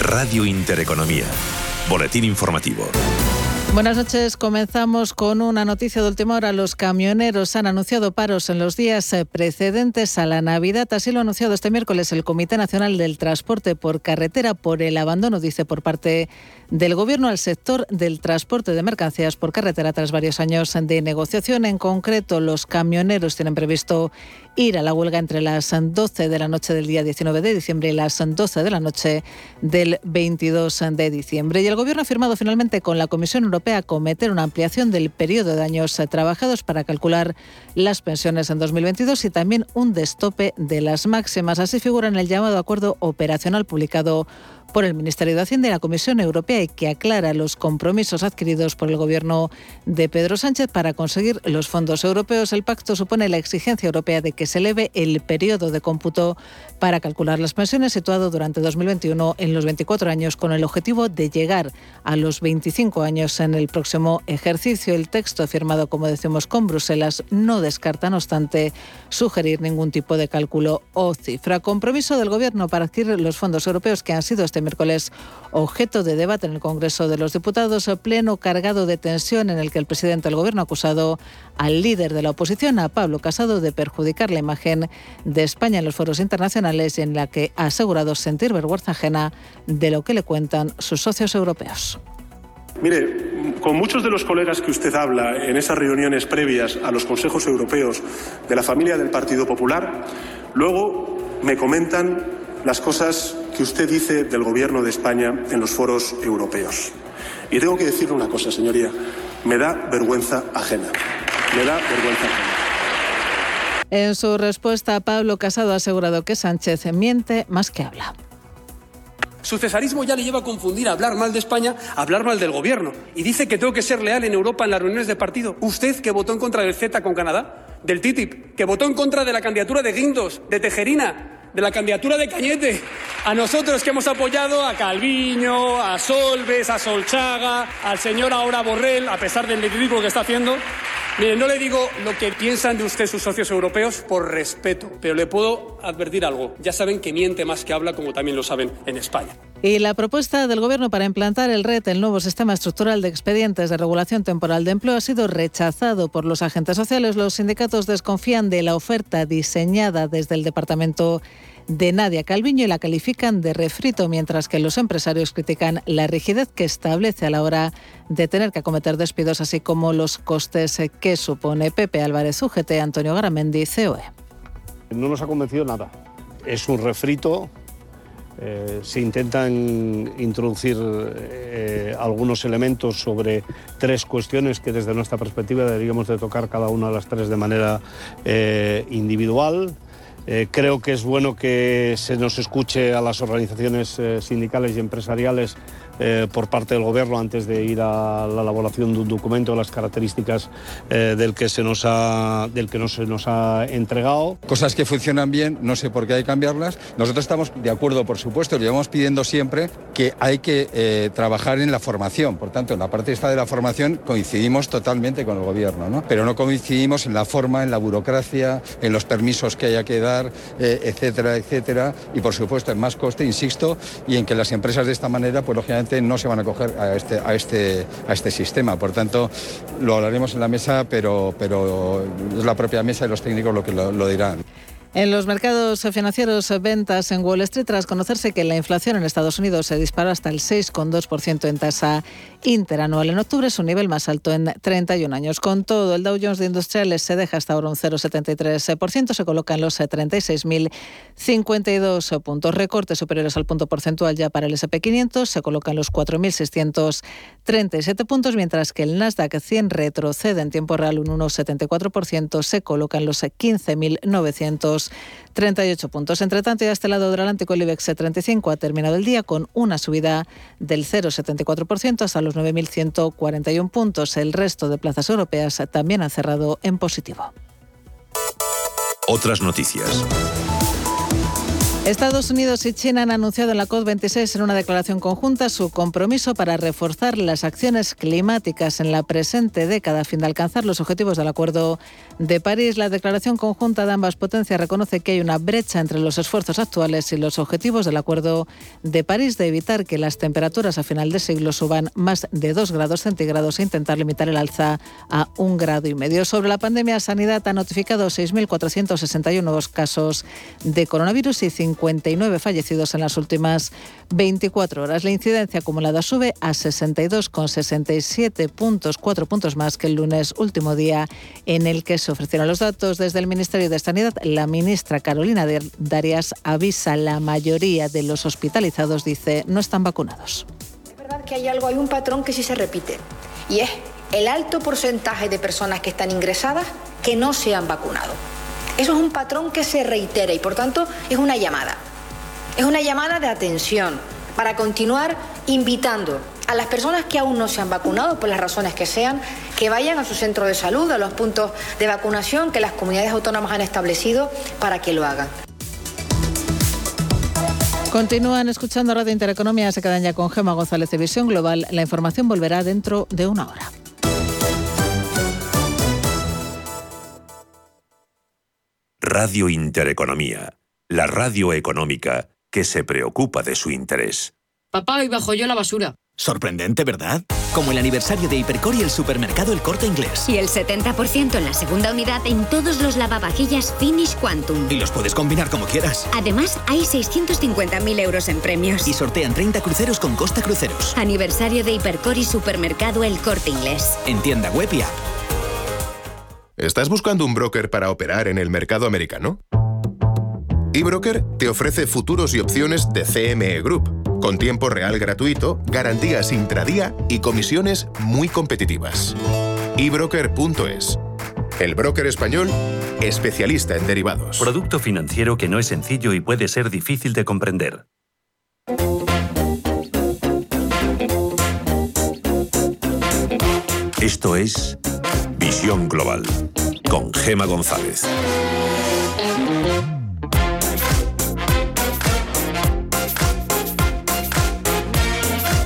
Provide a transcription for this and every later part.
Radio Intereconomía. Boletín informativo. Buenas noches. Comenzamos con una noticia de última hora. Los camioneros han anunciado paros en los días eh, precedentes a la Navidad. Así lo ha anunciado este miércoles el Comité Nacional del Transporte por Carretera por el abandono, dice, por parte del Gobierno al sector del transporte de mercancías por carretera tras varios años de negociación. En concreto, los camioneros tienen previsto ir a la huelga entre las 12 de la noche del día 19 de diciembre y las 12 de la noche del 22 de diciembre. Y el Gobierno ha firmado finalmente con la Comisión Europea cometer una ampliación del periodo de años trabajados para calcular las pensiones en 2022 y también un destope de las máximas. Así figura en el llamado acuerdo operacional publicado por el Ministerio de Hacienda y la Comisión Europea y que aclara los compromisos adquiridos por el Gobierno de Pedro Sánchez para conseguir los fondos europeos. El pacto supone la exigencia europea de que se eleve el periodo de cómputo para calcular las pensiones situado durante 2021 en los 24 años con el objetivo de llegar a los 25 años en el próximo ejercicio. El texto firmado, como decimos, con Bruselas no descarta, no obstante, sugerir ningún tipo de cálculo o cifra. Compromiso del Gobierno para adquirir los fondos europeos que han sido este miércoles objeto de debate en el Congreso de los Diputados, pleno cargado de tensión en el que el presidente del Gobierno ha acusado al líder de la oposición, a Pablo Casado, de perjudicar la imagen de España en los foros internacionales y en la que ha asegurado sentir vergüenza ajena de lo que le cuentan sus socios europeos. Mire, con muchos de los colegas que usted habla en esas reuniones previas a los consejos europeos de la familia del Partido Popular, luego me comentan las cosas que usted dice del Gobierno de España en los foros europeos. Y tengo que decirle una cosa, señoría, me da vergüenza ajena. Me da vergüenza ajena. En su respuesta, Pablo Casado ha asegurado que Sánchez miente más que habla. Su cesarismo ya le lleva a confundir hablar mal de España a hablar mal del gobierno. Y dice que tengo que ser leal en Europa en las reuniones de partido. Usted que votó en contra del Z con Canadá, del TTIP, que votó en contra de la candidatura de Guindos, de Tejerina, de la candidatura de Cañete, a nosotros que hemos apoyado a Calviño, a Solves, a Solchaga, al señor ahora Borrell, a pesar del ridículo que está haciendo. Mire, no le digo lo que piensan de usted sus socios europeos por respeto, pero le puedo advertir algo. Ya saben que miente más que habla, como también lo saben en España. Y la propuesta del Gobierno para implantar el RET, el nuevo sistema estructural de expedientes de regulación temporal de empleo, ha sido rechazado por los agentes sociales. Los sindicatos desconfían de la oferta diseñada desde el Departamento de Nadia Calviño y la califican de refrito, mientras que los empresarios critican la rigidez que establece a la hora de tener que acometer despidos, así como los costes que supone Pepe Álvarez UGT, Antonio Garamendi, COE. No nos ha convencido nada. Es un refrito. Eh, se intentan introducir eh, algunos elementos sobre tres cuestiones que desde nuestra perspectiva deberíamos de tocar cada una de las tres de manera eh, individual. Eh, creo que es bueno que se nos escuche a las organizaciones eh, sindicales y empresariales eh, por parte del Gobierno antes de ir a la elaboración de un documento las características del que se nos ha del que no se nos ha entregado. Cosas que funcionan bien, no sé por qué hay que cambiarlas. Nosotros estamos de acuerdo, por supuesto, llevamos pidiendo siempre que hay que trabajar en la formación. Por tanto, en la parte esta de la formación coincidimos totalmente con el Gobierno, ¿no? Pero no coincidimos en la forma, en la burocracia, en los permisos que haya que dar, eh, etcétera, etcétera. Y por supuesto en más coste, insisto, y en que las empresas de esta manera, pues lógicamente no se van a coger a este, a este, a este sistema. Por tanto, lo hablaremos en la mesa, pero, pero es la propia mesa y los técnicos lo que lo dirán. En los mercados financieros, ventas en Wall Street, tras conocerse que la inflación en Estados Unidos se disparó hasta el 6,2% en tasa interanual. En octubre su nivel más alto en 31 años. Con todo, el Dow Jones de Industriales se deja hasta ahora un 0,73%, se coloca en los 36.052 puntos. Recortes superiores al punto porcentual ya para el SP500, se coloca en los 4.637 puntos, mientras que el Nasdaq 100 retrocede en tiempo real un 1,74%, se coloca en los 15.900 38 puntos. Entre tanto, ya a este lado del Atlántico, el IBEX 35 ha terminado el día con una subida del 0,74% hasta los 9.141 puntos. El resto de plazas europeas también han cerrado en positivo. Otras noticias. Estados Unidos y China han anunciado en la COP26 en una declaración conjunta su compromiso para reforzar las acciones climáticas en la presente década a fin de alcanzar los objetivos del Acuerdo de París. La declaración conjunta de ambas potencias reconoce que hay una brecha entre los esfuerzos actuales y los objetivos del Acuerdo de París de evitar que las temperaturas a final de siglo suban más de 2 grados centígrados e intentar limitar el alza a un grado y medio. Sobre la pandemia, Sanidad ha notificado 6.461 nuevos casos de coronavirus y 5 59 fallecidos en las últimas 24 horas. La incidencia acumulada sube a 62,67 puntos, 4 puntos más que el lunes, último día en el que se ofrecieron los datos desde el Ministerio de Sanidad. La ministra Carolina Darias avisa la mayoría de los hospitalizados, dice, no están vacunados. Es verdad que hay algo, hay un patrón que sí se repite y es el alto porcentaje de personas que están ingresadas que no se han vacunado. Eso es un patrón que se reitera y por tanto es una llamada. Es una llamada de atención para continuar invitando a las personas que aún no se han vacunado, por las razones que sean, que vayan a su centro de salud, a los puntos de vacunación que las comunidades autónomas han establecido para que lo hagan. Continúan escuchando Radio Intereconomía, se quedan ya con Gema González de Visión Global. La información volverá dentro de una hora. Radio Intereconomía, la radio económica que se preocupa de su interés. Papá, y bajo yo la basura. Sorprendente, ¿verdad? Como el aniversario de Hipercor y el supermercado El Corte Inglés. Y el 70% en la segunda unidad en todos los lavavajillas Finish Quantum. Y los puedes combinar como quieras. Además, hay 650.000 euros en premios. Y sortean 30 cruceros con Costa Cruceros. Aniversario de Hipercor y supermercado El Corte Inglés. En tienda web y app. ¿Estás buscando un broker para operar en el mercado americano? eBroker te ofrece futuros y opciones de CME Group, con tiempo real gratuito, garantías intradía y comisiones muy competitivas. ebroker.es. El broker español, especialista en derivados. Producto financiero que no es sencillo y puede ser difícil de comprender. Esto es Visión Global con Gema González.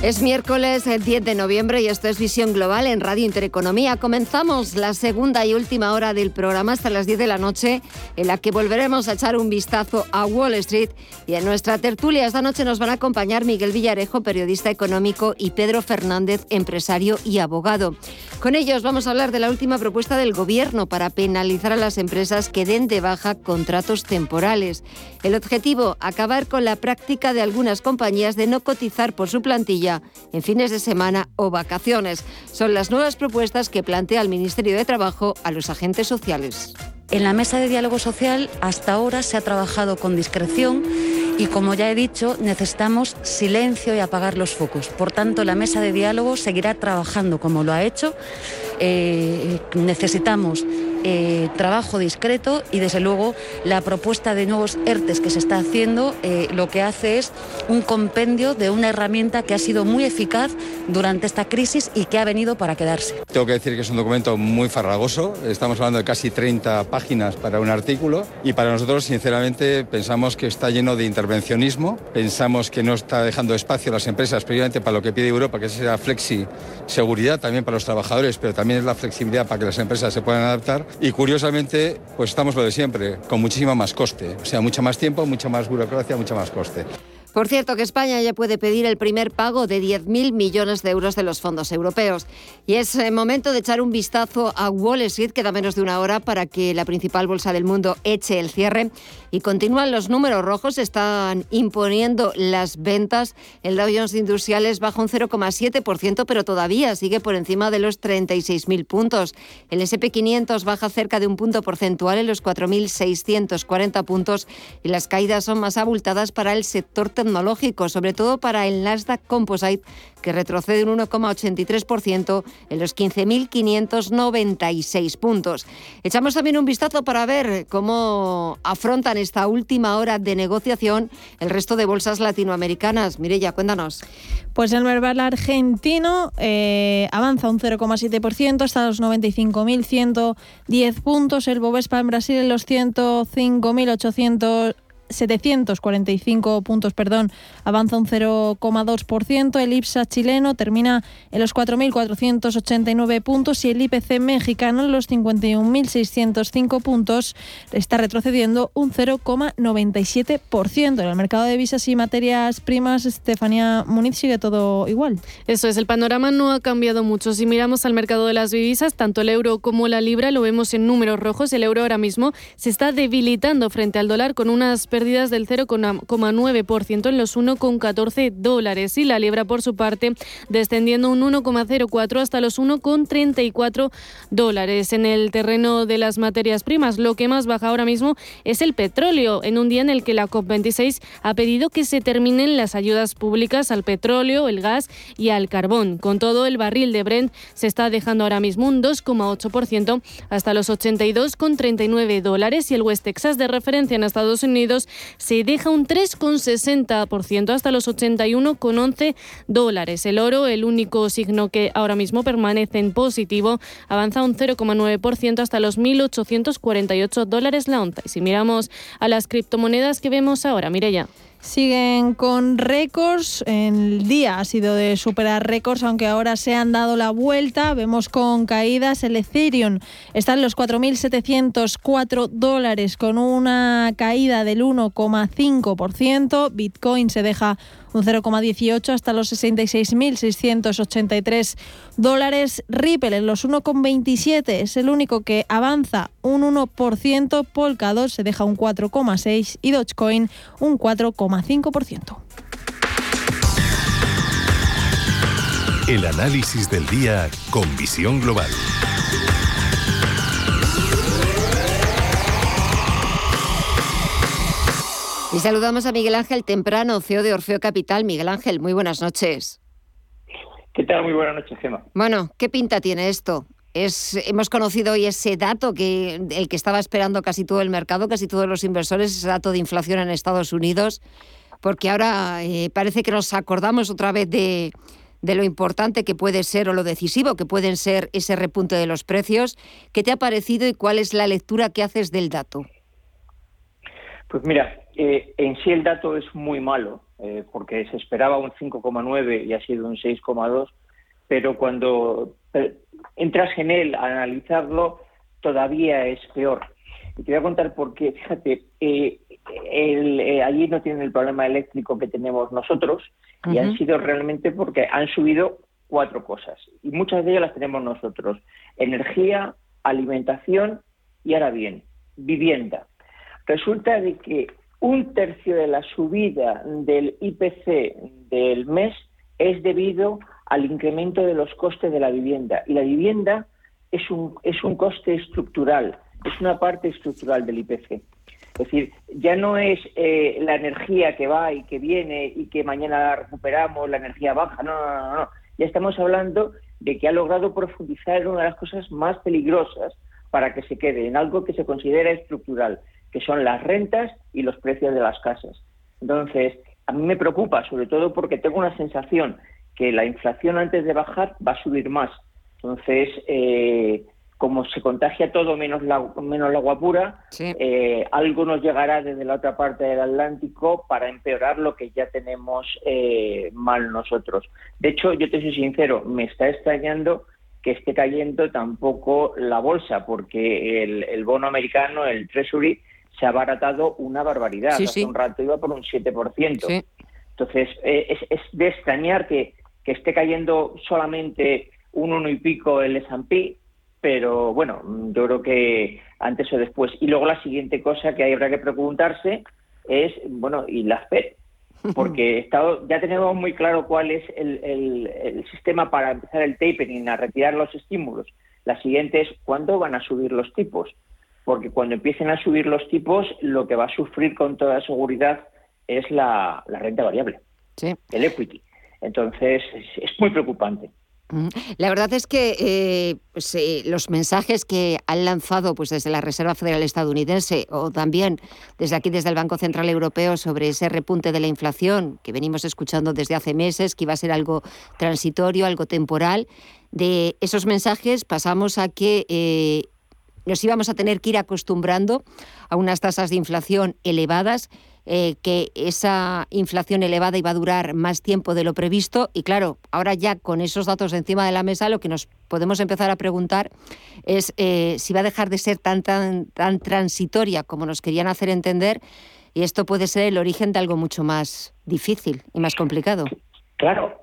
Es miércoles el 10 de noviembre y esto es Visión Global en Radio Intereconomía. Comenzamos la segunda y última hora del programa hasta las 10 de la noche, en la que volveremos a echar un vistazo a Wall Street. Y en nuestra tertulia esta noche nos van a acompañar Miguel Villarejo, periodista económico, y Pedro Fernández, empresario y abogado. Con ellos vamos a hablar de la última propuesta del Gobierno para penalizar a las empresas que den de baja contratos temporales. El objetivo, acabar con la práctica de algunas compañías de no cotizar por su plantilla en fines de semana o vacaciones. Son las nuevas propuestas que plantea el Ministerio de Trabajo a los agentes sociales. En la mesa de diálogo social hasta ahora se ha trabajado con discreción y como ya he dicho, necesitamos silencio y apagar los focos. Por tanto, la mesa de diálogo seguirá trabajando como lo ha hecho. Eh, necesitamos eh, trabajo discreto y desde luego la propuesta de nuevos ERTES que se está haciendo eh, lo que hace es un compendio de una herramienta que ha sido muy eficaz durante esta crisis y que ha venido para quedarse. Tengo que decir que es un documento muy farragoso, estamos hablando de casi 30 páginas para un artículo y para nosotros sinceramente pensamos que está lleno de intervencionismo, pensamos que no está dejando espacio a las empresas previamente para lo que pide Europa, que es la flexi seguridad también para los trabajadores, pero también es la flexibilidad para que las empresas se puedan adaptar y curiosamente, pues estamos lo de siempre, con muchísimo más coste. O sea, mucho más tiempo, mucha más burocracia, mucho más coste. Por cierto, que España ya puede pedir el primer pago de 10.000 millones de euros de los fondos europeos. Y es eh, momento de echar un vistazo a Wall Street, queda menos de una hora para que la principal bolsa del mundo eche el cierre. Y continúan los números rojos, están imponiendo las ventas. El Dow Jones Industriales baja un 0,7%, pero todavía sigue por encima de los 36.000 puntos. El SP500 baja cerca de un punto porcentual en los 4.640 puntos y las caídas son más abultadas para el sector tecnológico, sobre todo para el Nasdaq Composite, que retrocede un 1,83% en los 15.596 puntos. Echamos también un vistazo para ver cómo afrontan esta última hora de negociación el resto de bolsas latinoamericanas. Mireya, cuéntanos. Pues el Merval argentino eh, avanza un 0,7% hasta los 95.110 puntos. El Bovespa en Brasil en los 105.800 745 puntos, perdón, avanza un 0,2%. El IPSA chileno termina en los 4.489 puntos y el IPC mexicano en los 51.605 puntos está retrocediendo un 0,97%. En el mercado de visas y materias primas, Estefanía Muniz sigue todo igual. Eso es, el panorama no ha cambiado mucho. Si miramos al mercado de las divisas, tanto el euro como la libra lo vemos en números rojos. El euro ahora mismo se está debilitando frente al dólar con unas del 0,9% en los 1,14 dólares y la libra por su parte descendiendo un 1,04 hasta los 1,34 dólares. En el terreno de las materias primas, lo que más baja ahora mismo es el petróleo, en un día en el que la COP26 ha pedido que se terminen las ayudas públicas al petróleo, el gas y al carbón. Con todo, el barril de Brent se está dejando ahora mismo un 2,8% hasta los 82,39 dólares y el West Texas de referencia en Estados Unidos se deja un 3,60% hasta los 81,11 dólares. El oro, el único signo que ahora mismo permanece en positivo, avanza un 0,9% hasta los 1.848 dólares la onza. Y si miramos a las criptomonedas que vemos ahora, mire ya. Siguen con récords. El día ha sido de superar récords, aunque ahora se han dado la vuelta. Vemos con caídas. El Ethereum está en los 4.704 dólares con una caída del 1,5%. Bitcoin se deja un 0,18 hasta los 66.683 dólares. Ripple en los 1,27 es el único que avanza un 1%. Polkadot se deja un 4,6 y Dogecoin un 4,5%. El análisis del día con visión global. Y saludamos a Miguel Ángel Temprano, CEO de Orfeo Capital. Miguel Ángel, muy buenas noches. ¿Qué tal? Muy buenas noches, Gemma. Bueno, ¿qué pinta tiene esto? Es, hemos conocido hoy ese dato que el que estaba esperando casi todo el mercado, casi todos los inversores, ese dato de inflación en Estados Unidos, porque ahora eh, parece que nos acordamos otra vez de, de lo importante que puede ser o lo decisivo que pueden ser ese repunte de los precios. ¿Qué te ha parecido y cuál es la lectura que haces del dato? Pues mira, eh, en sí el dato es muy malo, eh, porque se esperaba un 5,9 y ha sido un 6,2, pero cuando eh, entras en él a analizarlo, todavía es peor. Y te voy a contar por qué. Fíjate, allí no tienen el problema eléctrico que tenemos nosotros y han sido realmente porque han subido cuatro cosas y muchas de ellas las tenemos nosotros. Energía, alimentación y ahora bien, vivienda. Resulta de que un tercio de la subida del IPC del mes es debido al incremento de los costes de la vivienda. Y la vivienda es un, es un coste estructural, es una parte estructural del IPC. Es decir, ya no es eh, la energía que va y que viene y que mañana recuperamos, la energía baja, no, no, no, no. Ya estamos hablando de que ha logrado profundizar en una de las cosas más peligrosas para que se quede, en algo que se considera estructural que son las rentas y los precios de las casas. Entonces, a mí me preocupa, sobre todo porque tengo una sensación que la inflación antes de bajar va a subir más. Entonces, eh, como se contagia todo menos la, menos el agua pura, eh, algo nos llegará desde la otra parte del Atlántico para empeorar lo que ya tenemos eh, mal nosotros. De hecho, yo te soy sincero, me está extrañando que esté cayendo tampoco la bolsa, porque el, el bono americano, el Treasury, se ha abaratado una barbaridad. Hace un rato iba por un 7%. Entonces, eh, es, de extrañar que, esté cayendo solamente un uno y pico el S&P, pero bueno, yo creo que antes o después. Y luego la siguiente cosa que habrá que preguntarse es, bueno, ¿y la FED? Porque estado, ya tenemos muy claro cuál es el, el, sistema para empezar el tapering, a retirar los estímulos. La siguiente es, ¿cuándo van a subir los tipos? Porque cuando empiecen a subir los tipos, lo que va a sufrir con toda seguridad es la, renta variable, el equity. Entonces, es, muy preocupante. La verdad es que eh, pues, eh, los mensajes que han lanzado pues, desde la Reserva Federal estadounidense o también desde aquí, desde el Banco Central Europeo, sobre ese repunte de la inflación que venimos escuchando desde hace meses, que iba a ser algo transitorio, algo temporal, de esos mensajes pasamos a que eh, nos íbamos a tener que ir acostumbrando a unas tasas de inflación elevadas eh, que esa inflación elevada iba a durar más tiempo de lo previsto y claro, ahora ya con esos datos encima de la mesa lo que nos podemos empezar a preguntar es eh, si va a dejar de ser tan, tan, tan transitoria como nos querían hacer entender y esto puede ser el origen de algo mucho más difícil y más complicado. Claro,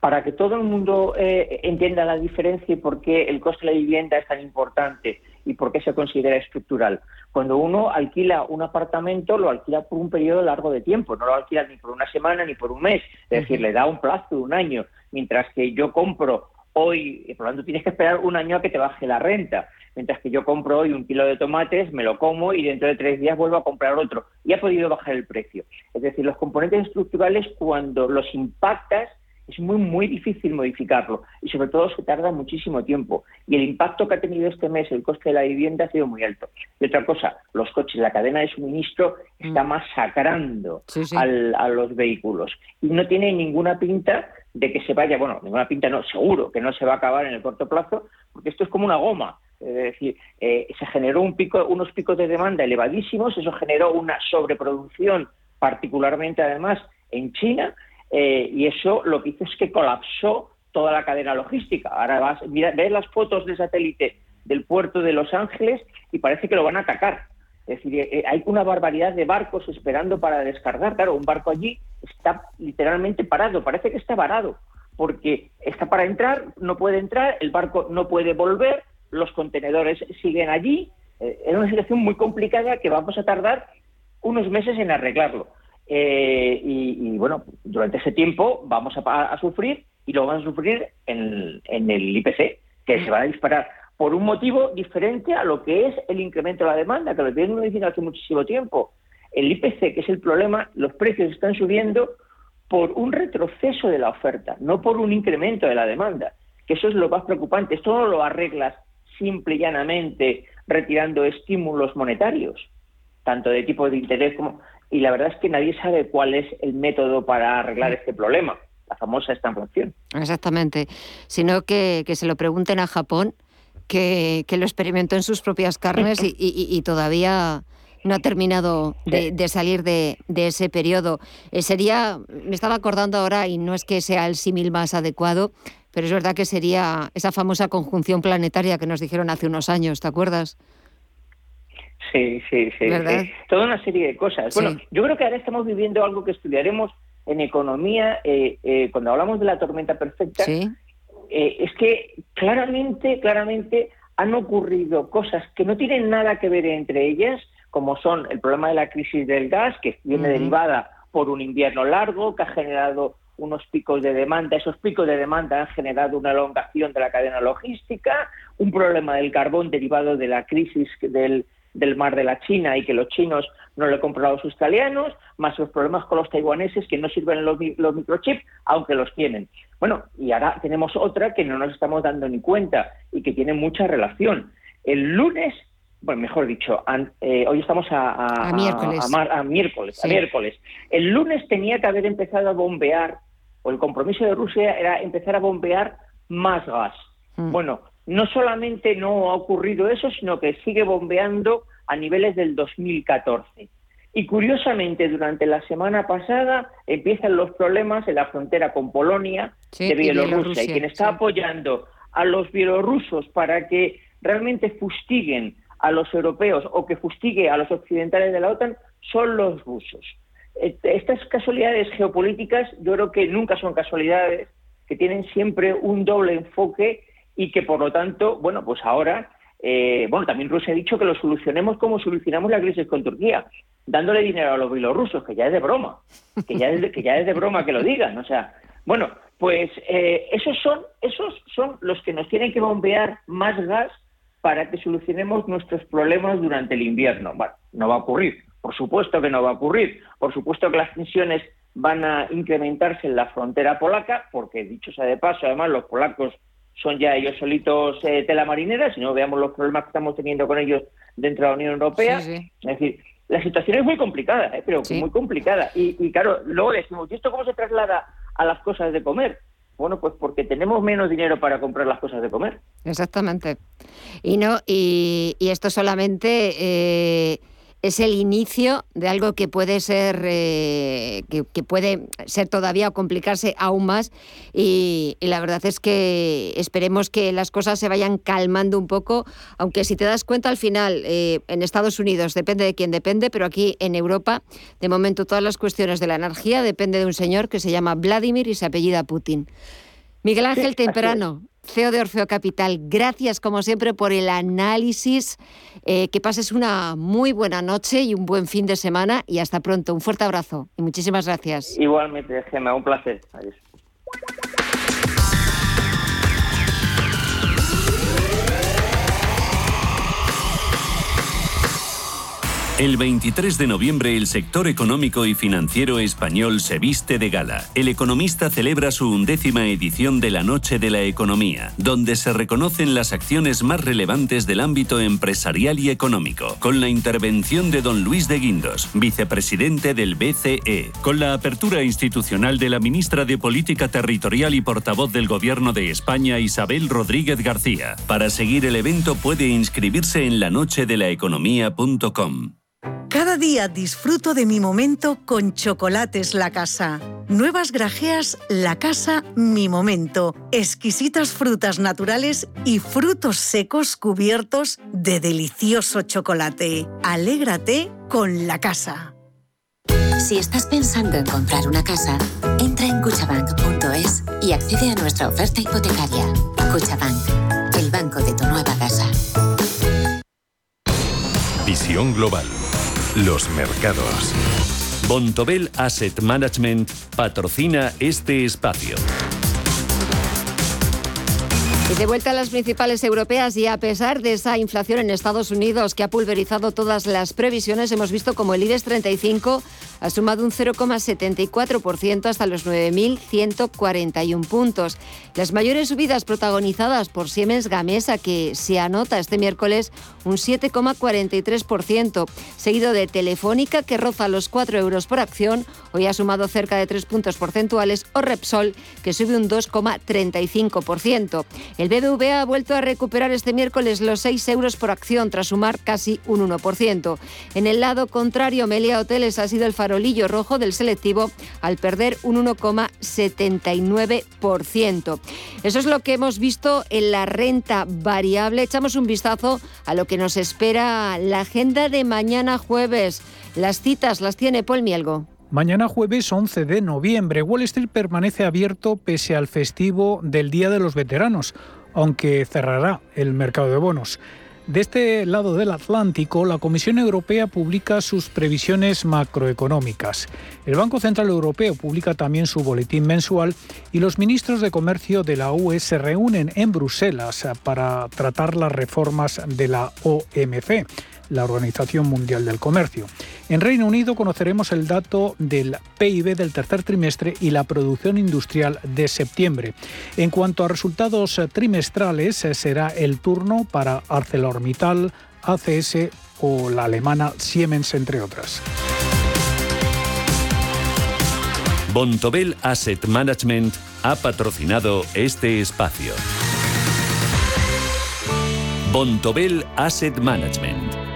para que todo el mundo eh, entienda la diferencia y por qué el coste de la vivienda es tan importante y por qué se considera estructural. Cuando uno alquila un apartamento, lo alquila por un periodo largo de tiempo, no lo alquila ni por una semana ni por un mes, es decir, le da un plazo de un año, mientras que yo compro hoy, por lo tanto tienes que esperar un año a que te baje la renta, mientras que yo compro hoy un kilo de tomates, me lo como y dentro de tres días vuelvo a comprar otro y ha podido bajar el precio. Es decir, los componentes estructurales cuando los impactas es muy, muy difícil modificarlo y sobre todo se tarda muchísimo tiempo. Y el impacto que ha tenido este mes el coste de la vivienda ha sido muy alto. Y otra cosa, los coches, la cadena de suministro está mm. masacrando a los vehículos y no tiene ninguna pinta de que se vaya, bueno, ninguna pinta no, seguro que no se va a acabar en el corto plazo, porque esto es como una goma. Es decir, eh, se generó un pico, unos picos de demanda elevadísimos, eso generó una sobreproducción, particularmente además en China, eh, y eso lo que hizo es que colapsó toda la cadena logística. Ahora vas, mira, ves las fotos de satélite del puerto de Los Ángeles y parece que lo van a atacar. Es decir, eh, hay una barbaridad de barcos esperando para descargar. Claro, un barco allí está literalmente parado, parece que está varado, porque está para entrar, no puede entrar, el barco no puede volver, los contenedores siguen allí. Eh, es una situación muy complicada que vamos a tardar unos meses en arreglarlo. Eh, y, bueno, durante ese tiempo vamos a, sufrir y lo vamos a sufrir en, el IPC, que se va a disparar por un motivo diferente a lo que es el incremento de la demanda, que lo vienen diciendo hace muchísimo tiempo. El IPC, que es el problema, los precios están subiendo por un retroceso de la oferta, no por un incremento de la demanda, que eso es lo más preocupante. Esto no lo arreglas simple y llanamente retirando estímulos monetarios, tanto de tipo de interés como y la verdad es que nadie sabe cuál es el método para arreglar este problema, la famosa estanflación. Exactamente, sino que, se lo pregunten a Japón, que, lo experimentó en sus propias carnes y, todavía no ha terminado de, salir de, ese periodo. Eh, sería, me estaba acordando ahora, y no es que sea el símil más adecuado, pero es verdad que sería esa famosa conjunción planetaria que nos dijeron hace unos años, ¿te acuerdas? Sí, sí, sí, Toda una serie de cosas. Bueno, yo creo que ahora estamos viviendo algo que estudiaremos en economía eh, eh, cuando hablamos de la tormenta perfecta. Eh, es que claramente, claramente han ocurrido cosas que no tienen nada que ver entre ellas, como son el problema de la crisis del gas, que viene derivada por un invierno largo, que ha generado unos picos de demanda. Esos picos de demanda han generado una elongación de la cadena logística, un problema del carbón derivado de la crisis del, del mar de la China y que los chinos no le compran a los australianos, más los problemas con los taiwaneses que no sirven los, los microchips, aunque los tienen. Bueno, y ahora tenemos otra que no nos estamos dando ni cuenta y que tiene mucha relación. El lunes, bueno, mejor dicho, eh, hoy estamos a, miércoles. A, miércoles, a miércoles. El lunes tenía que haber empezado a bombear, o el compromiso de Rusia era empezar a bombear más gas. Mm. Bueno, no solamente no ha ocurrido eso, sino que sigue bombeando a niveles del 2014. Y curiosamente, durante la semana pasada empiezan los problemas en la frontera con Polonia de Bielorrusia. Y, quien está apoyando a los bielorrusos para que realmente fustiguen a los europeos o que fustigue a los occidentales de la OTAN son los rusos. Estas casualidades geopolíticas yo creo que nunca son casualidades, que tienen siempre un doble enfoque y que por lo tanto, bueno, pues ahora, eh, bueno, también Rusia ha dicho que lo solucionemos como solucionamos la crisis con Turquía, dándole dinero a los bielorrusos, que ya es de broma, que ya es de, que ya es de broma que lo digan, o sea, bueno, pues eh, esos son esos son los que nos tienen que bombear más gas para que solucionemos nuestros problemas durante el invierno. Bueno, no va a ocurrir, por supuesto que no va a ocurrir, por supuesto que las tensiones van a incrementarse en la frontera polaca, porque dicho sea de paso, además los polacos son ya ellos solitos eh, tela marinera, si no veamos los problemas que estamos teniendo con ellos dentro de la Unión Europea. Es decir, la situación es muy complicada, eh, pero muy complicada. Y, claro, luego decimos, ¿y esto cómo se traslada a las cosas de comer? Bueno, pues porque tenemos menos dinero para comprar las cosas de comer. Exactamente. Y no y, esto solamente eh, es el inicio de algo que puede ser eh, que, puede ser todavía complicarse aún más. Y, la verdad es que esperemos que las cosas se vayan calmando un poco aunque si te das cuenta al final eh, en Estados Unidos depende de quién depende pero aquí en Europa de momento todas las cuestiones de la energía depende de un señor que se llama Vladimir y se apellida Putin. Miguel Ángel Temprano CEO de Orfeo Capital, gracias como siempre por el análisis. Eh, que pases una muy buena noche y un buen fin de semana y hasta pronto. Un fuerte abrazo y muchísimas gracias. Igualmente, Gemma, un placer. Adiós. El 23 de noviembre el sector económico y financiero español se viste de gala. El economista celebra su undécima edición de la Noche de la Economía, donde se reconocen las acciones más relevantes del ámbito empresarial y económico, con la intervención de don Luis de Guindos, vicepresidente del BCE, con la apertura institucional de la ministra de Política Territorial y portavoz del Gobierno de España, Isabel Rodríguez García. Para seguir el evento puede inscribirse en lanochedelaeconomía.com. Día disfruto de mi momento con Chocolates La Casa. Nuevas grajeas La Casa Mi Momento. Exquisitas frutas naturales y frutos secos cubiertos de delicioso chocolate. Alégrate con La Casa. Si estás pensando en comprar una casa, entra en cuchabank.es y accede a nuestra oferta hipotecaria. Cuchabank, el banco de tu nueva casa. Visión global los mercados. Bontobel Asset Management patrocina este espacio. Y de vuelta a las principales europeas y a pesar de esa inflación en Estados Unidos que ha pulverizado todas las previsiones, hemos visto como el IBEX 35 ha sumado un 0,74% hasta los 9.141 puntos. Las mayores subidas protagonizadas por Siemens Gamesa, que se anota este miércoles un 7,43%, seguido de Telefónica, que roza los 4 euros por acción, hoy ha sumado cerca de 3 puntos porcentuales, o Repsol, que sube un 2,35%. El BBVA ha vuelto a recuperar este miércoles los 6 euros por acción, tras sumar casi un 1%. En el lado contrario, Melia Hoteles ha sido el farolillo rojo del selectivo al perder un 1,79%. Eso es lo que hemos visto en la renta variable. Echamos un vistazo a lo que nos espera la agenda de mañana jueves. Las citas las tiene Paul Mielgo. Mañana jueves 11 de noviembre, Wall Street permanece abierto pese al festivo del Día de los Veteranos, aunque cerrará el mercado de bonos. De este lado del Atlántico, la Comisión Europea publica sus previsiones macroeconómicas. El Banco Central Europeo publica también su boletín mensual y los ministros de Comercio de la UE se reúnen en Bruselas para tratar las reformas de la OMC la Organización Mundial del Comercio. En Reino Unido conoceremos el dato del PIB del tercer trimestre y la producción industrial de septiembre. En cuanto a resultados trimestrales, será el turno para ArcelorMittal, ACS o la alemana Siemens, entre otras. Bontobel Asset Management ha patrocinado este espacio. Bontobel Asset Management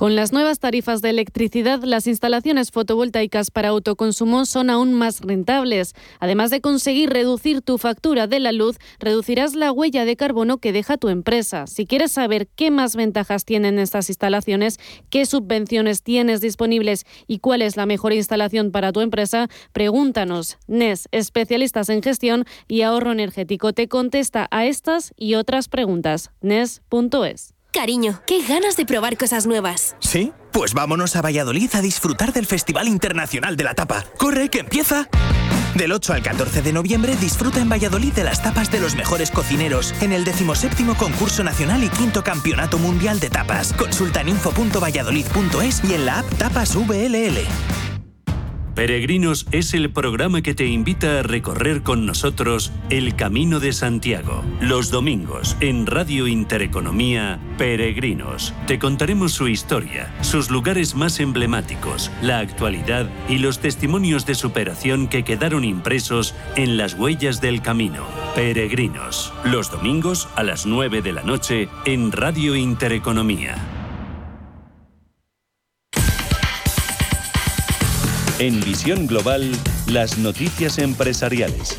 Con las nuevas tarifas de electricidad, las instalaciones fotovoltaicas para autoconsumo son aún más rentables. Además de conseguir reducir tu factura de la luz, reducirás la huella de carbono que deja tu empresa. Si quieres saber qué más ventajas tienen estas instalaciones, qué subvenciones tienes disponibles y cuál es la mejor instalación para tu empresa, pregúntanos. NES, especialistas en gestión y ahorro energético, te contesta a estas y otras preguntas. NES.es. Cariño, qué ganas de probar cosas nuevas. ¿Sí? Pues vámonos a Valladolid a disfrutar del Festival Internacional de la Tapa. ¡Corre, que empieza! Del 8 al 14 de noviembre disfruta en Valladolid de las tapas de los mejores cocineros en el 17 concurso nacional y quinto campeonato mundial de tapas. Consulta en info.valladolid.es y en la app Tapas VLL. Peregrinos es el programa que te invita a recorrer con nosotros el Camino de Santiago. Los domingos en Radio Intereconomía, Peregrinos. Te contaremos su historia, sus lugares más emblemáticos, la actualidad y los testimonios de superación que quedaron impresos en las huellas del camino. Peregrinos. Los domingos a las 9 de la noche en Radio Intereconomía. En Visión Global, las noticias empresariales.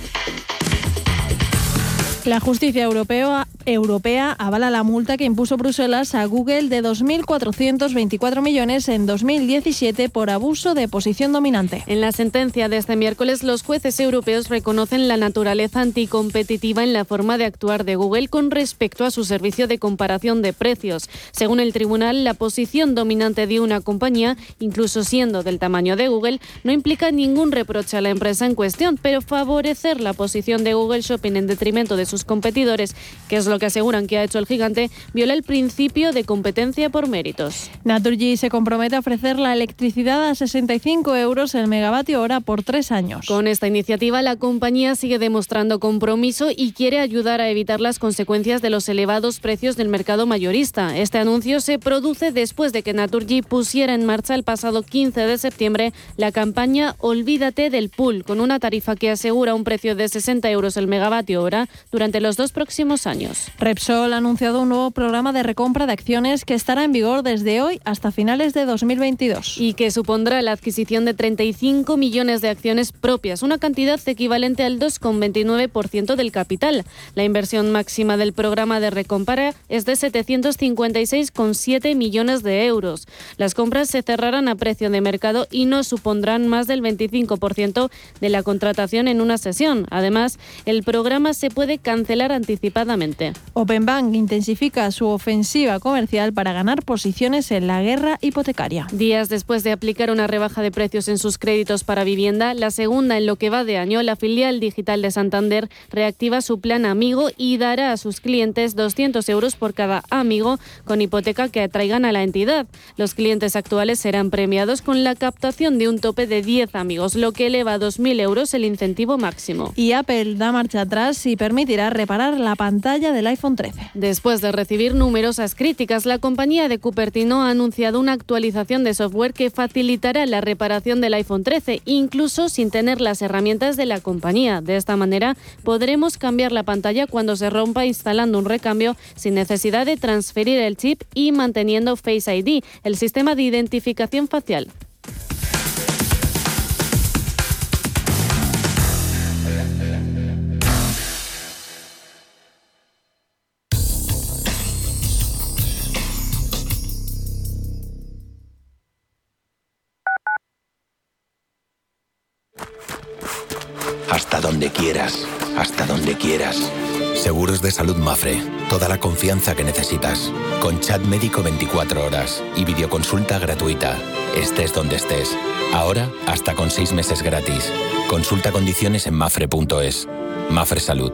La justicia europea, europea avala la multa que impuso Bruselas a Google de 2.424 millones en 2017 por abuso de posición dominante. En la sentencia de este miércoles, los jueces europeos reconocen la naturaleza anticompetitiva en la forma de actuar de Google con respecto a su servicio de comparación de precios. Según el tribunal, la posición dominante de una compañía, incluso siendo del tamaño de Google, no implica ningún reproche a la empresa en cuestión, pero favorecer la posición de Google Shopping en detrimento de sus competidores, que es lo que aseguran que ha hecho el gigante, viola el principio de competencia por méritos. Naturgy se compromete a ofrecer la electricidad a 65 euros el megavatio hora por tres años. Con esta iniciativa, la compañía sigue demostrando compromiso y quiere ayudar a evitar las consecuencias de los elevados precios del mercado mayorista. Este anuncio se produce después de que Naturgy pusiera en marcha el pasado 15 de septiembre la campaña Olvídate del pool, con una tarifa que asegura un precio de 60 euros el megavatio hora durante los dos próximos años. Repsol ha anunciado un nuevo programa de recompra de acciones que estará en vigor desde hoy hasta finales de 2022. Y que supondrá la adquisición de 35 millones de acciones propias, una cantidad equivalente al 2,29% del capital. La inversión máxima del programa de recompra es de 756,7 millones de euros. Las compras se cerrarán a precio de mercado y no supondrán más del 25% de la contratación en una sesión. Además, el programa se puede cancelar anticipadamente. Openbank intensifica su ofensiva comercial para ganar posiciones en la guerra hipotecaria. Días después de aplicar una rebaja de precios en sus créditos para vivienda, la segunda en lo que va de año, la filial digital de Santander reactiva su plan Amigo y dará a sus clientes 200 euros por cada amigo con hipoteca que atraigan a la entidad. Los clientes actuales serán premiados con la captación de un tope de 10 amigos, lo que eleva a 2.000 euros el incentivo máximo. Y Apple da marcha atrás y permitirá reparar la pantalla del iPhone 13. Después de recibir numerosas críticas, la compañía de Cupertino ha anunciado una actualización de software que facilitará la reparación del iPhone 13, incluso sin tener las herramientas de la compañía. De esta manera, podremos cambiar la pantalla cuando se rompa instalando un recambio sin necesidad de transferir el chip y manteniendo Face ID, el sistema de identificación facial. Quieras, hasta donde quieras. Seguros de salud Mafre, toda la confianza que necesitas. Con chat médico 24 horas y videoconsulta gratuita. Estés donde estés. Ahora, hasta con 6 meses gratis. Consulta condiciones en mafre.es. Mafre Salud,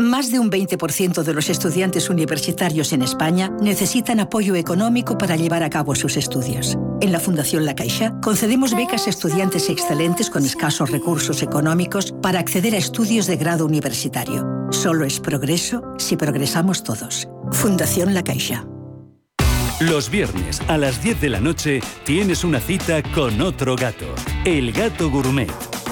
Más de un 20% de los estudiantes universitarios en España necesitan apoyo económico para llevar a cabo sus estudios. En la Fundación La Caixa concedemos becas a estudiantes excelentes con escasos recursos económicos para acceder a estudios de grado universitario. Solo es progreso si progresamos todos. Fundación La Caixa. Los viernes a las 10 de la noche tienes una cita con otro gato, el gato gourmet.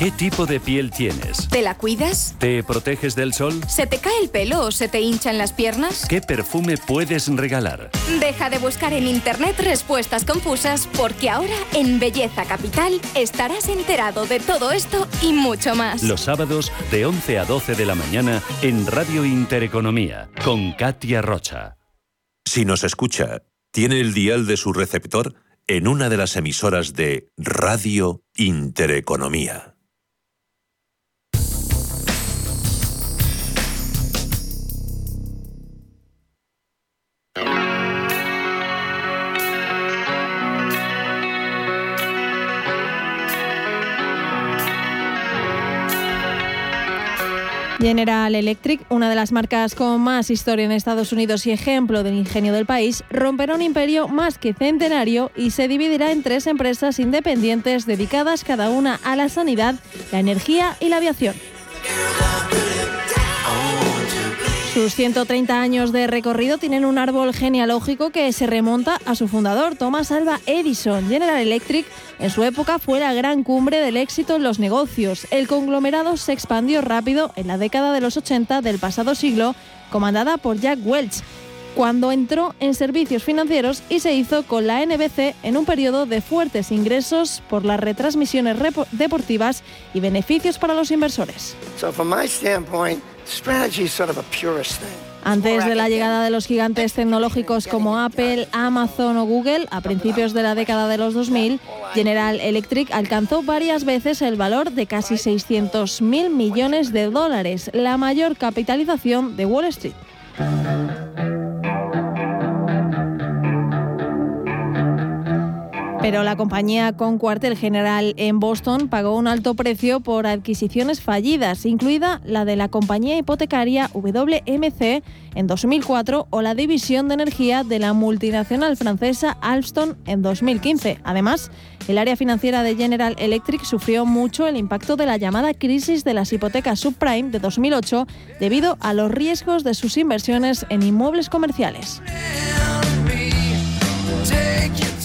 ¿Qué tipo de piel tienes? ¿Te la cuidas? ¿Te proteges del sol? ¿Se te cae el pelo o se te hinchan las piernas? ¿Qué perfume puedes regalar? Deja de buscar en internet respuestas confusas porque ahora en Belleza Capital estarás enterado de todo esto y mucho más. Los sábados de 11 a 12 de la mañana en Radio Intereconomía con Katia Rocha. Si nos escucha, tiene el dial de su receptor en una de las emisoras de Radio Intereconomía. General Electric, una de las marcas con más historia en Estados Unidos y ejemplo del ingenio del país, romperá un imperio más que centenario y se dividirá en tres empresas independientes dedicadas cada una a la sanidad, la energía y la aviación. Sus 130 años de recorrido tienen un árbol genealógico que se remonta a su fundador, Thomas Alva Edison. General Electric en su época fue la gran cumbre del éxito en los negocios. El conglomerado se expandió rápido en la década de los 80 del pasado siglo, comandada por Jack Welch cuando entró en servicios financieros y se hizo con la NBC en un periodo de fuertes ingresos por las retransmisiones deportivas y beneficios para los inversores. Antes de la llegada de los gigantes tecnológicos como Apple, Amazon o Google, a principios de la década de los 2000, General Electric alcanzó varias veces el valor de casi 600.000 millones de dólares, la mayor capitalización de Wall Street. Pero la compañía con cuartel general en Boston pagó un alto precio por adquisiciones fallidas, incluida la de la compañía hipotecaria WMC en 2004 o la división de energía de la multinacional francesa Alstom en 2015. Además, el área financiera de General Electric sufrió mucho el impacto de la llamada crisis de las hipotecas subprime de 2008 debido a los riesgos de sus inversiones en inmuebles comerciales.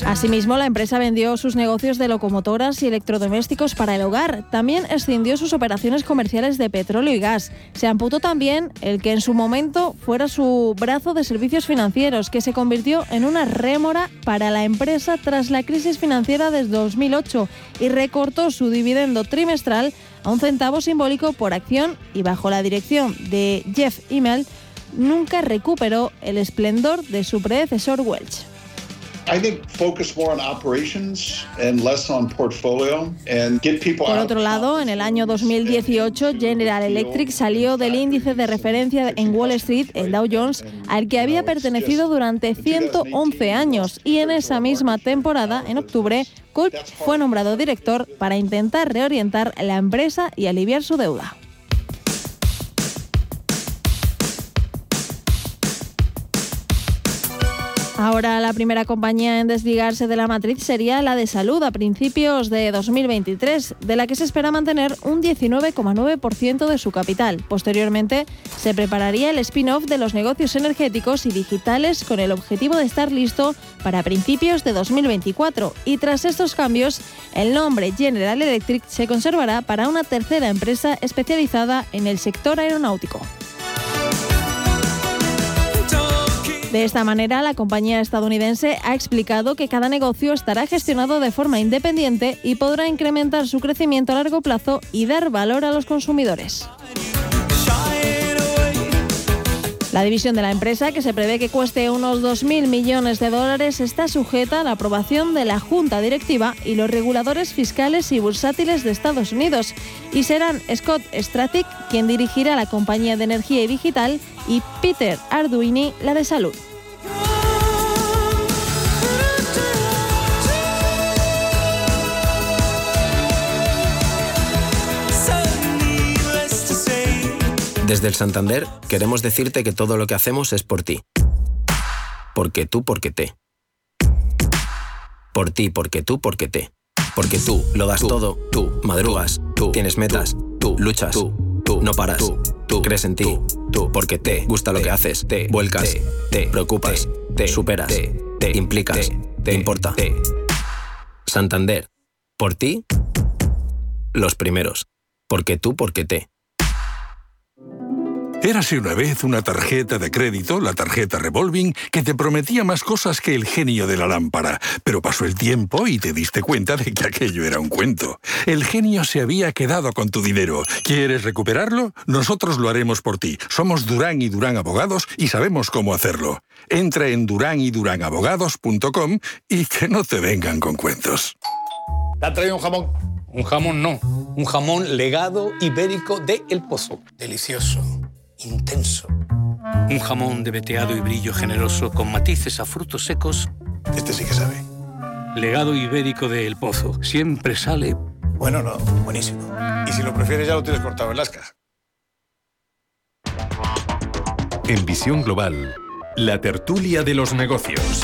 Asimismo, la empresa vendió sus negocios de locomotoras y electrodomésticos para el hogar. También escindió sus operaciones comerciales de petróleo y gas. Se amputó también el que en su momento fuera su brazo de servicios financieros, que se convirtió en una rémora para la empresa tras la crisis financiera desde 2008 y recortó su dividendo trimestral a un centavo simbólico por acción y bajo la dirección de Jeff Immel nunca recuperó el esplendor de su predecesor Welch. Por otro lado, en el año 2018, General Electric salió del índice de referencia en Wall Street, el Dow Jones, al que había pertenecido durante 111 años. y en esa misma temporada, en octubre, Culp fue nombrado director para intentar reorientar la empresa y aliviar su deuda. Ahora la primera compañía en desligarse de la matriz sería la de salud a principios de 2023, de la que se espera mantener un 19,9% de su capital. Posteriormente se prepararía el spin-off de los negocios energéticos y digitales con el objetivo de estar listo para principios de 2024. Y tras estos cambios, el nombre General Electric se conservará para una tercera empresa especializada en el sector aeronáutico. De esta manera, la compañía estadounidense ha explicado que cada negocio estará gestionado de forma independiente y podrá incrementar su crecimiento a largo plazo y dar valor a los consumidores. La división de la empresa, que se prevé que cueste unos 2.000 millones de dólares, está sujeta a la aprobación de la Junta Directiva y los reguladores fiscales y bursátiles de Estados Unidos. Y serán Scott Stratic quien dirigirá la compañía de energía y digital y Peter Arduini la de salud. Desde el Santander queremos decirte que todo lo que hacemos es por ti. Porque tú, porque te. Por ti, porque tú, porque te. Porque tú lo das todo, tú madrugas, tú tienes metas, tú luchas, tú, tú no paras, tú crees en ti, tú porque te gusta lo que haces, te vuelcas, te preocupas, te superas, te implicas, te importa. Santander, por ti, los primeros. Porque tú, porque te. Érase una vez una tarjeta de crédito, la tarjeta Revolving, que te prometía más cosas que el genio de la lámpara. Pero pasó el tiempo y te diste cuenta de que aquello era un cuento. El genio se había quedado con tu dinero. ¿Quieres recuperarlo? Nosotros lo haremos por ti. Somos Durán y Durán Abogados y sabemos cómo hacerlo. Entra en duranyduránabogados.com y que no te vengan con cuentos. ¿Te ha traído un jamón? Un jamón no. Un jamón legado ibérico de El Pozo. Delicioso intenso. Un jamón de veteado y brillo generoso con matices a frutos secos. Este sí que sabe. Legado ibérico de El Pozo. Siempre sale. Bueno, no, buenísimo. Y si lo prefieres, ya lo tienes cortado en lascas. En Visión Global, la tertulia de los negocios.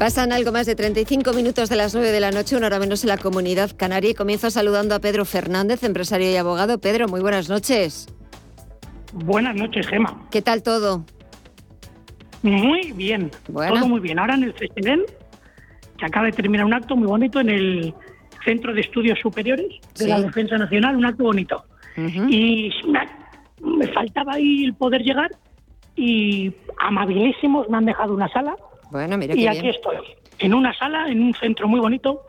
Pasan algo más de 35 minutos de las 9 de la noche, una hora menos en la comunidad canaria. Y comienzo saludando a Pedro Fernández, empresario y abogado. Pedro, muy buenas noches. Buenas noches, Gema. ¿Qué tal todo? Muy bien, todo muy bien. Ahora en el festival, que acaba de terminar un acto muy bonito en el Centro de Estudios Superiores de la Defensa Nacional, un acto bonito. Y me faltaba ahí el poder llegar y amabilísimos me han dejado una sala bueno, mira y aquí estoy, en una sala, en un centro muy bonito,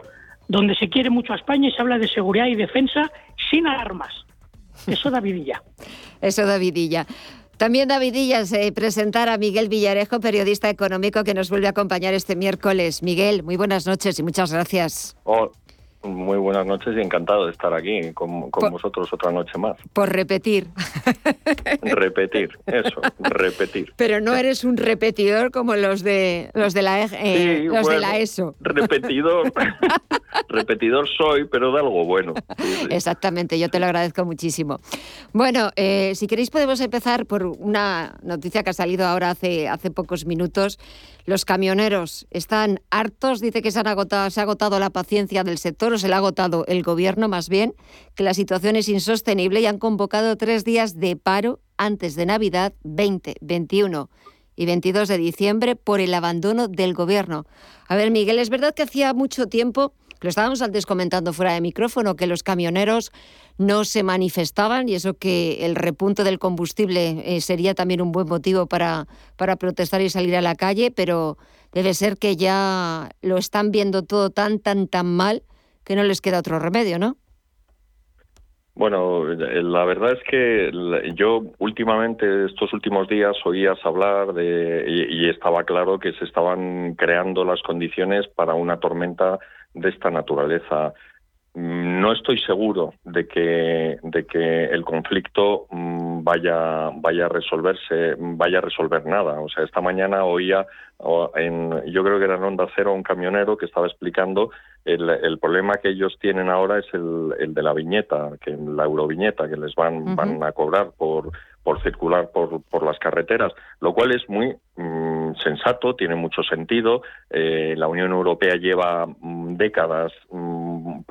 donde se quiere mucho a España y se habla de seguridad y defensa sin armas. Eso da vidilla. Eso da vidilla. También da vidilla eh, presentar a Miguel Villarejo, periodista económico, que nos vuelve a acompañar este miércoles. Miguel, muy buenas noches y muchas gracias. Muy buenas noches y encantado de estar aquí con, vosotros otra noche más. Por repetir. Repetir, eso, repetir. Pero no eres un repetidor como los de los de la eh, los de la ESO. Repetidor. repetidor soy, pero de algo bueno. Exactamente, yo te lo agradezco muchísimo. Bueno, eh, si queréis podemos empezar por una noticia que ha salido ahora hace hace pocos minutos. Los camioneros están hartos, dice que se, ha agotado la paciencia del sector, o se le ha agotado el gobierno más bien, que la situación es insostenible y han convocado tres días de paro antes de Navidad 20, 21 y 22 de diciembre por el abandono del gobierno. A ver, Miguel, es verdad que hacía mucho tiempo lo estábamos antes comentando fuera de micrófono, que los camioneros no se manifestaban y eso que el repunto del combustible eh, sería también un buen motivo para, para protestar y salir a la calle, pero debe ser que ya lo están viendo todo tan, tan, tan mal que no les queda otro remedio, ¿no? Bueno, la verdad es que yo últimamente, estos últimos días, oías hablar de, y, estaba claro que se estaban creando las condiciones para una tormenta de esta naturaleza. No estoy seguro de que, de que el conflicto mm, vaya, vaya a resolverse, vaya a resolver nada. O sea, esta mañana oía, en, yo creo que era en Onda Cero, un camionero que estaba explicando el, el problema que ellos tienen ahora es el, el de la viñeta, que la euroviñeta que les van, van a cobrar por, por circular por, por las carreteras, lo cual es muy mm, sensato, tiene mucho sentido. Eh, la Unión Europea lleva mm, décadas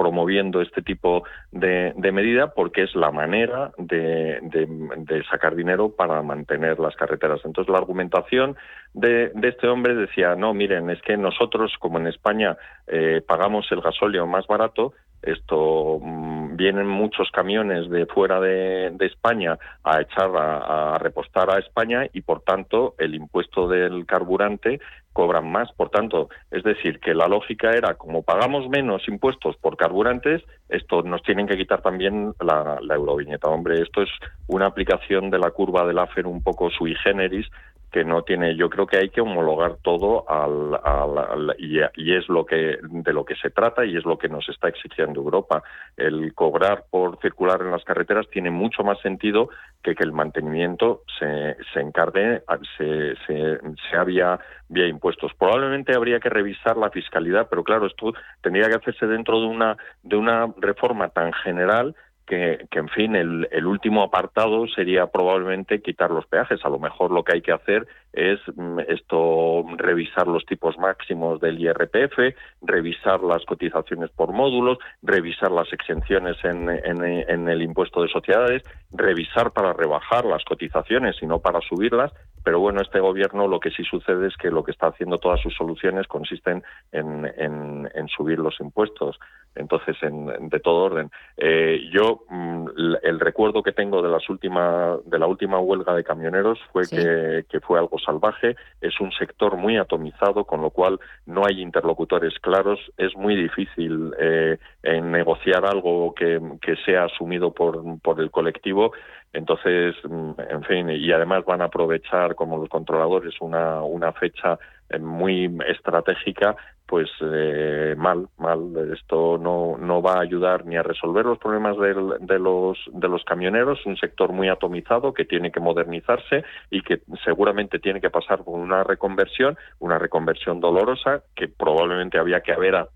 promoviendo este tipo de, de, medida porque es la manera de, de, sacar dinero para mantener las carreteras. Entonces, la argumentación de, este hombre decía, no, miren, es que nosotros, como en España, eh, pagamos el gasóleo más barato, esto mm, vienen muchos camiones de fuera de, España a echar a, repostar a España y por tanto el impuesto del carburante cobran más. Por tanto, es decir, que la lógica era como pagamos menos impuestos por carburantes, esto nos tienen que quitar también la, la euroviñeta. Hombre, esto es una aplicación de la curva del AFER un poco sui generis que no tiene yo creo que hay que homologar todo al, y, es lo que de lo que se trata y es lo que nos está exigiendo Europa. El cobrar por circular en las carreteras tiene mucho más sentido que que el mantenimiento se, se encargue se, se, se había vía impuestos. Probablemente habría que revisar la fiscalidad pero claro esto tendría que hacerse dentro de una de una reforma tan general que, en fin, el, el, último apartado sería probablemente quitar los peajes. A lo mejor lo que hay que hacer es mm, esto revisar los tipos máximos del IRPF, revisar las cotizaciones por módulos, revisar las exenciones en, en, en el impuesto de sociedades, revisar para rebajar las cotizaciones y no para subirlas. pero bueno, este gobierno lo que sí sucede es que lo que está haciendo todas sus soluciones consisten en, en, subir los impuestos. Entonces, en, de todo orden. Eh, yo, mm, el recuerdo que tengo de, las última, de la última huelga de camioneros fue que, que, fue algo salvaje. Es un sector muy atomizado, con lo cual no hay interlocutores claros. Es muy difícil eh, negociar algo que, que sea asumido por, por el colectivo. Entonces, mm, en fin, y además van a aprovechar como los controladores una, una fecha eh, muy estratégica pues eh, mal, mal. Esto no, no va a ayudar ni a resolver los problemas de, los, de los camioneros, un sector muy atomizado que tiene que modernizarse y que seguramente tiene que pasar por una reconversión, una reconversión dolorosa que probablemente había que haber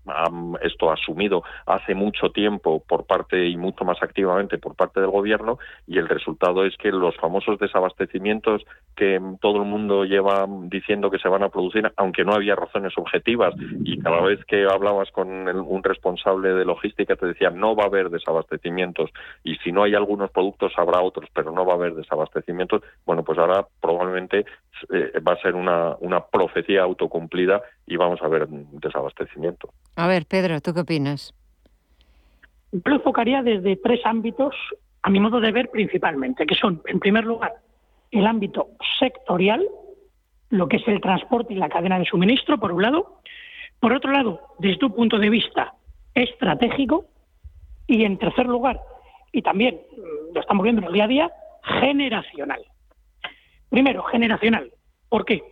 esto asumido hace mucho tiempo por parte y mucho más activamente por parte del gobierno y el es que los famosos desabastecimientos que todo el mundo lleva diciendo que se van a producir, aunque no había razones objetivas y cada vez que hablabas con un responsable de logística te decía no va a haber desabastecimientos y si no hay algunos productos habrá otros, pero no va a haber desabastecimientos. Bueno, pues ahora probablemente eh, va a ser una, una profecía autocumplida y vamos a ver desabastecimiento. A ver, Pedro, ¿tú qué opinas? Yo lo enfocaría desde tres ámbitos, a mi modo de ver principalmente, que son, en primer lugar, el ámbito sectorial, lo que es el transporte y la cadena de suministro, por un lado, por otro lado, desde un punto de vista estratégico y, en tercer lugar, y también mm, lo estamos viendo en el día a día, generacional. Primero, generacional. ¿Por qué?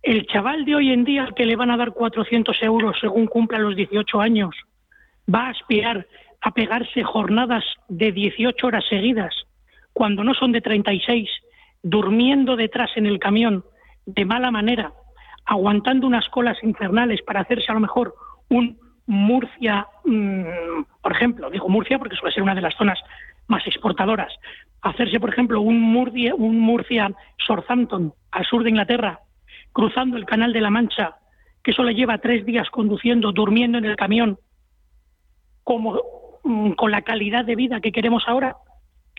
El chaval de hoy en día que le van a dar 400 euros según cumpla los 18 años va a aspirar a pegarse jornadas de 18 horas seguidas cuando no son de 36, durmiendo detrás en el camión de mala manera aguantando unas colas infernales para hacerse a lo mejor un Murcia, mm, por ejemplo, digo Murcia porque suele ser una de las zonas más exportadoras, hacerse, por ejemplo, un Murcia, un Murcia Southampton al sur de Inglaterra, cruzando el Canal de la Mancha, que solo lleva tres días conduciendo, durmiendo en el camión, como con la calidad de vida que queremos ahora,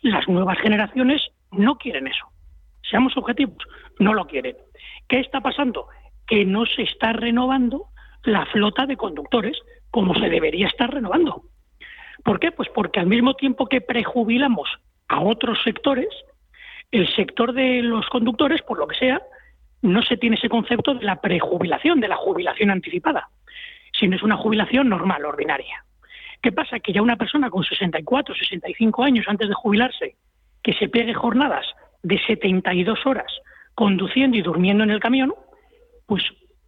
las nuevas generaciones no quieren eso. Seamos objetivos, no lo quieren. ¿Qué está pasando? que no se está renovando la flota de conductores como se debería estar renovando. ¿Por qué? Pues porque al mismo tiempo que prejubilamos a otros sectores, el sector de los conductores, por lo que sea, no se tiene ese concepto de la prejubilación, de la jubilación anticipada, sino es una jubilación normal, ordinaria. ¿Qué pasa? Que ya una persona con 64, 65 años antes de jubilarse, que se pegue jornadas de 72 horas conduciendo y durmiendo en el camión, pues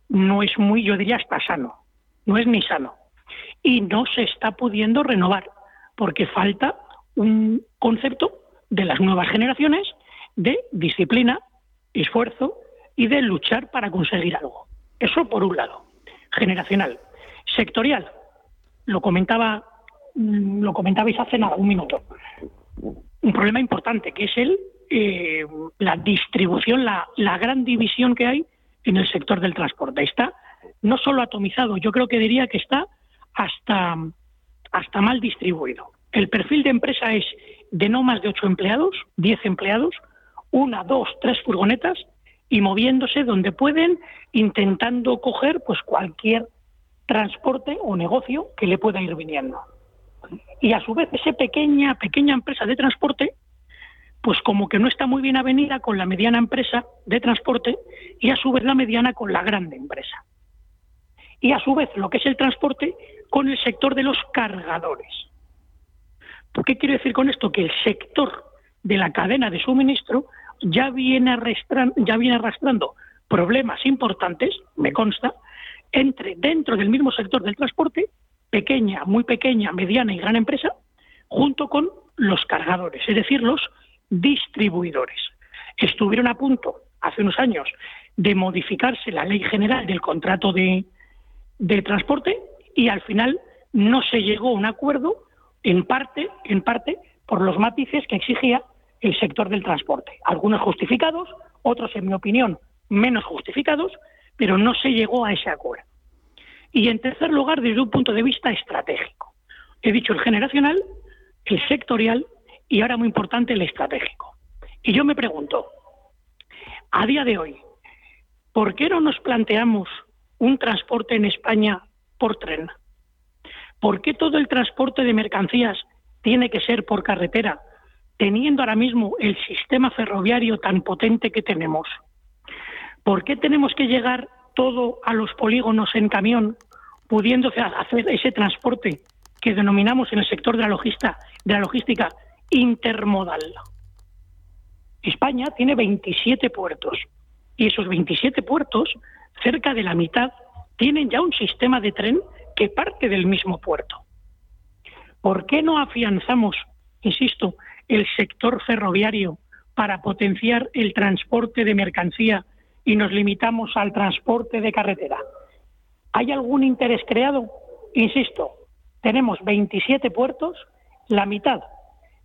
no es muy, yo diría, hasta sano, no es ni sano. Y no se está pudiendo renovar, porque falta un concepto de las nuevas generaciones de disciplina, esfuerzo y de luchar para conseguir algo. Eso por un lado, generacional. Sectorial, lo comentaba, mm, lo comentabais hace nada, un minuto. Un problema importante que es el eh, la distribución, la, la gran división que hay en el sector del transporte. Está no solo atomizado, yo creo que diría que está hasta, hasta mal distribuido. El perfil de empresa es de no más de ocho empleados, diez empleados, una, dos, tres furgonetas y moviéndose donde pueden, intentando coger pues cualquier transporte o negocio que le pueda ir viniendo. Y a su vez, esa pequeña, pequeña empresa de transporte pues como que no está muy bien avenida con la mediana empresa de transporte y a su vez la mediana con la grande empresa. Y a su vez lo que es el transporte con el sector de los cargadores. ¿Por qué quiero decir con esto? Que el sector de la cadena de suministro ya viene, arrastrando, ya viene arrastrando problemas importantes, me consta, entre dentro del mismo sector del transporte, pequeña, muy pequeña, mediana y gran empresa, junto con los cargadores, es decir, los distribuidores. Estuvieron a punto, hace unos años, de modificarse la ley general del contrato de, de transporte y al final no se llegó a un acuerdo, en parte, en parte, por los matices que exigía el sector del transporte. Algunos justificados, otros, en mi opinión, menos justificados, pero no se llegó a ese acuerdo. Y en tercer lugar, desde un punto de vista estratégico. He dicho el generacional, el sectorial y ahora muy importante el estratégico. Y yo me pregunto, A día de hoy, ¿por qué no nos planteamos un transporte en España por tren? ¿Por qué todo el transporte de mercancías tiene que ser por carretera, teniendo ahora mismo el sistema ferroviario tan potente que tenemos? ¿Por qué tenemos que llegar todo a los polígonos en camión, pudiendo hacer ese transporte que denominamos en el sector de la, logística, de la logística intermodal? España tiene 27 puertos y esos 27 puertos, cerca de la mitad, tienen ya un sistema de tren que parte del mismo puerto. ¿Por qué no afianzamos, insisto, el sector ferroviario para potenciar el transporte de mercancía y nos limitamos al transporte de carretera? ¿Hay algún interés creado? Insisto, tenemos 27 puertos, la mitad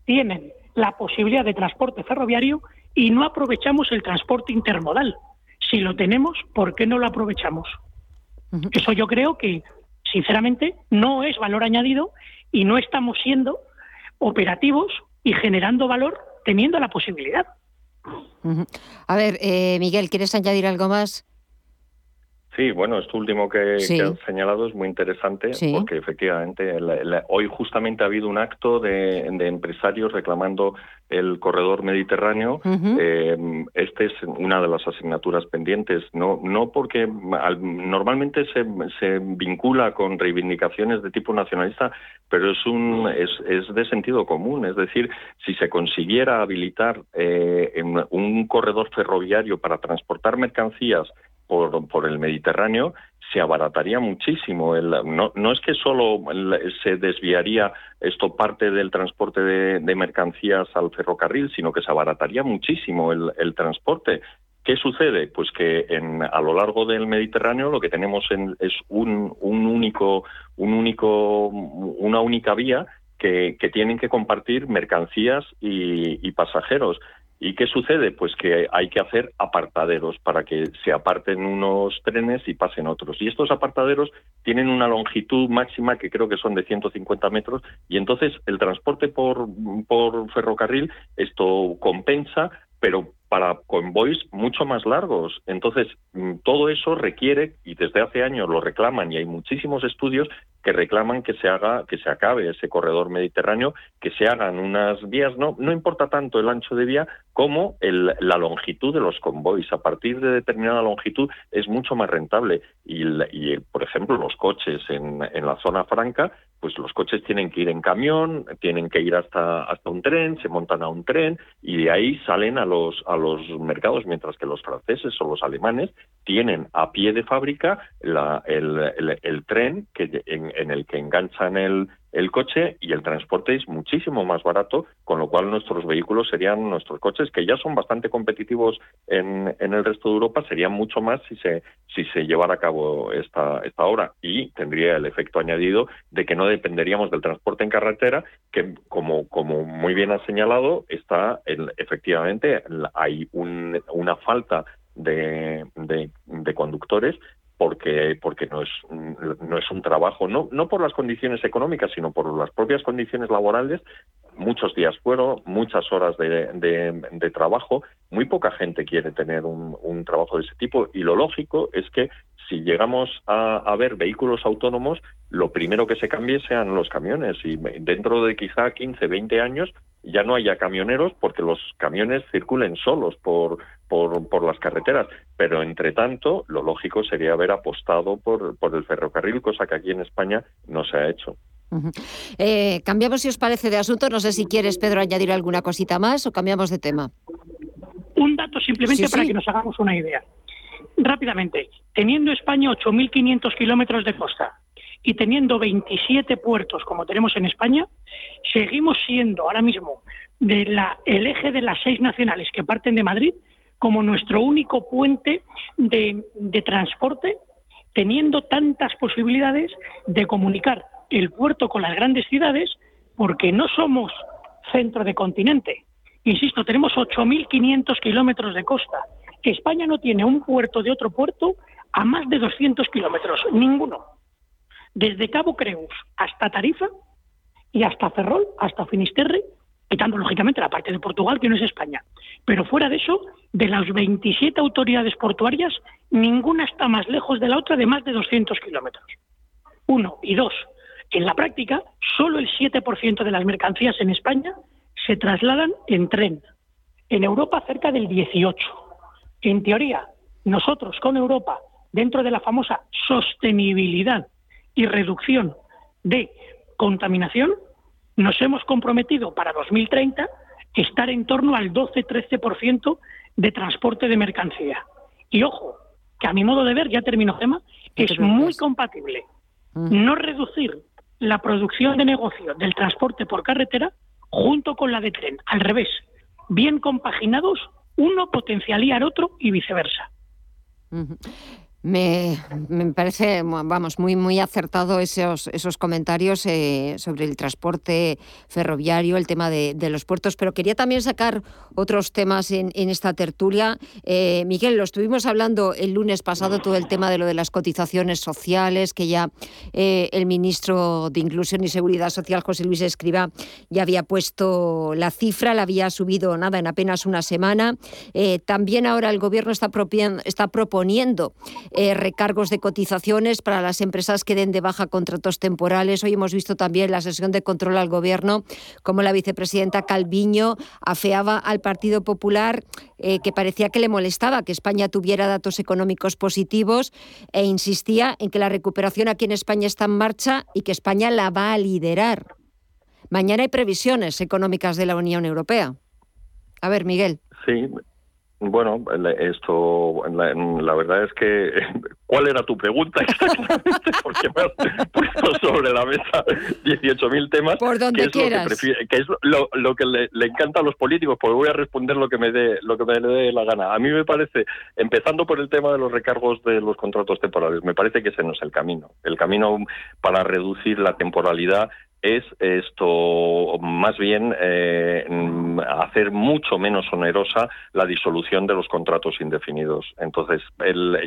tienen la posibilidad de transporte ferroviario y no aprovechamos el transporte intermodal. Si lo tenemos, ¿por qué no lo aprovechamos? Eso yo creo que, sinceramente, no es valor añadido y no estamos siendo operativos y generando valor teniendo la posibilidad. A ver, eh, Miguel, ¿quieres añadir algo más? Sí, bueno, esto último que, has señalado es muy interesante porque efectivamente hoy justamente ha habido un acto de, empresarios reclamando el corredor mediterráneo. eh, este es una de las asignaturas pendientes, no, no porque normalmente se, se, vincula con reivindicaciones de tipo nacionalista, pero es, un, es, es de sentido común. Es decir, si se consiguiera habilitar eh, un corredor ferroviario para transportar mercancías por, por el Mediterráneo, se abarataría muchísimo. El, no, no, es que solo se desviaría esto parte del transporte de, mercancías al ferrocarril, sino que se abarataría muchísimo el, transporte. ¿Qué sucede? Pues que a lo largo del Mediterráneo lo que tenemos en, es un, un único, un único, una única vía que, tienen que compartir mercancías y pasajeros. ¿Y qué sucede? Pues que hay que hacer apartaderos para que se aparten unos trenes y pasen otros. Y estos apartaderos tienen una longitud máxima que creo que son de 150 metros y entonces el transporte por, por ferrocarril esto compensa, pero para convoys mucho más largos. Entonces, mm, todo eso requiere, y desde hace años lo reclaman, y hay muchísimos estudios que reclaman que se haga, que se acabe ese corredor mediterráneo, que se hagan unas vías, no, no importa tanto el ancho de vía como el, la longitud de los convoys. A partir de determinada longitud es mucho más rentable. Y, y por ejemplo, los coches en, en la zona franca pues los coches tienen que ir en camión, tienen que ir hasta, hasta un tren, se montan a un tren y de ahí salen a los, a los mercados, mientras que los franceses o los alemanes tienen a pie de fábrica la, el, el, el, tren que, en, en, el que enganchan el, el coche y el transporte es muchísimo más barato, con lo cual nuestros vehículos serían nuestros coches, que ya son bastante competitivos en, en el resto de Europa, serían mucho más si se, si se llevara a cabo esta, esta obra. Y tendría el efecto añadido de que no dependeríamos del transporte en carretera, que como, como muy bien ha señalado, está el, efectivamente hay un, una falta de, de, de, conductores porque porque no es no es un trabajo no no por las condiciones económicas sino por las propias condiciones laborales muchos días fueron muchas horas de, trabajo muy poca gente quiere tener un, un, trabajo de ese tipo y lo lógico es que si llegamos a, a, ver vehículos autónomos lo primero que se cambie sean los camiones y dentro de quizá 15 20 años ya no haya camioneros porque los camiones circulen solos por, por, por, las carreteras. Pero, entre tanto, lo lógico sería haber apostado por, por el ferrocarril, cosa que aquí en España no se ha hecho. Uh -huh. eh, cambiamos, si os parece, de asunto. No sé si quieres, Pedro, añadir alguna cosita más o cambiamos de tema. Un dato simplemente sí, para sí. que nos hagamos una idea. Rápidamente, teniendo España 8.500 kilómetros de costa, y teniendo 27 puertos como tenemos en España, seguimos siendo ahora mismo de la, el eje de las seis nacionales que parten de Madrid como nuestro único puente de, de transporte, teniendo tantas posibilidades de comunicar el puerto con las grandes ciudades, porque no somos centro de continente. Insisto, tenemos 8.500 kilómetros de costa. España no tiene un puerto de otro puerto a más de 200 kilómetros, ninguno desde Cabo Creus hasta Tarifa y hasta Ferrol, hasta Finisterre, quitando lógicamente la parte de Portugal que no es España. Pero fuera de eso, de las 27 autoridades portuarias, ninguna está más lejos de la otra de más de 200 kilómetros. Uno. Y dos, en la práctica, solo el 7% de las mercancías en España se trasladan en tren. En Europa, cerca del 18%. En teoría, nosotros con Europa, dentro de la famosa sostenibilidad y reducción de contaminación, nos hemos comprometido para 2030 estar en torno al 12-13% de transporte de mercancía. Y ojo, que a mi modo de ver, ya termino, Gema, es muy compatible no reducir la producción de negocio del transporte por carretera junto con la de tren. Al revés, bien compaginados, uno potenciaría al otro y viceversa. Me, parece, vamos, muy, muy acertado esos, esos comentarios eh, sobre el transporte ferroviario, el tema de, los puertos, pero quería también sacar otros temas en, esta tertulia. Eh, Miguel, lo estuvimos hablando el lunes pasado, todo el tema de lo de las cotizaciones sociales, que ya eh, el ministro de Inclusión y Seguridad Social, José Luis Escriba, ya había puesto la cifra, la había subido nada en apenas una semana. también ahora el gobierno está, está proponiendo eh, recargos de cotizaciones para las empresas que den de baja contratos temporales. Hoy hemos visto también la sesión de control al Gobierno, como la vicepresidenta Calviño afeaba al Partido Popular eh, que parecía que le molestaba que España tuviera datos económicos positivos e insistía en que la recuperación aquí en España está en marcha y que España la va a liderar. Mañana hay previsiones económicas de la Unión Europea. A ver, Miguel. Sí, bueno, esto, la, verdad es que, ¿cuál era tu pregunta exactamente? Porque me has puesto sobre la mesa 18.000 temas. Por donde que quieras. que, es lo, que le, encanta a los políticos, porque voy a responder lo que me dé lo que me dé la gana. A mí me parece, empezando por el tema de los recargos de los contratos temporales, me parece que ese no es el camino. El camino para reducir la temporalidad es esto más bien eh, hacer mucho menos onerosa la disolución de los contratos indefinidos. Entonces,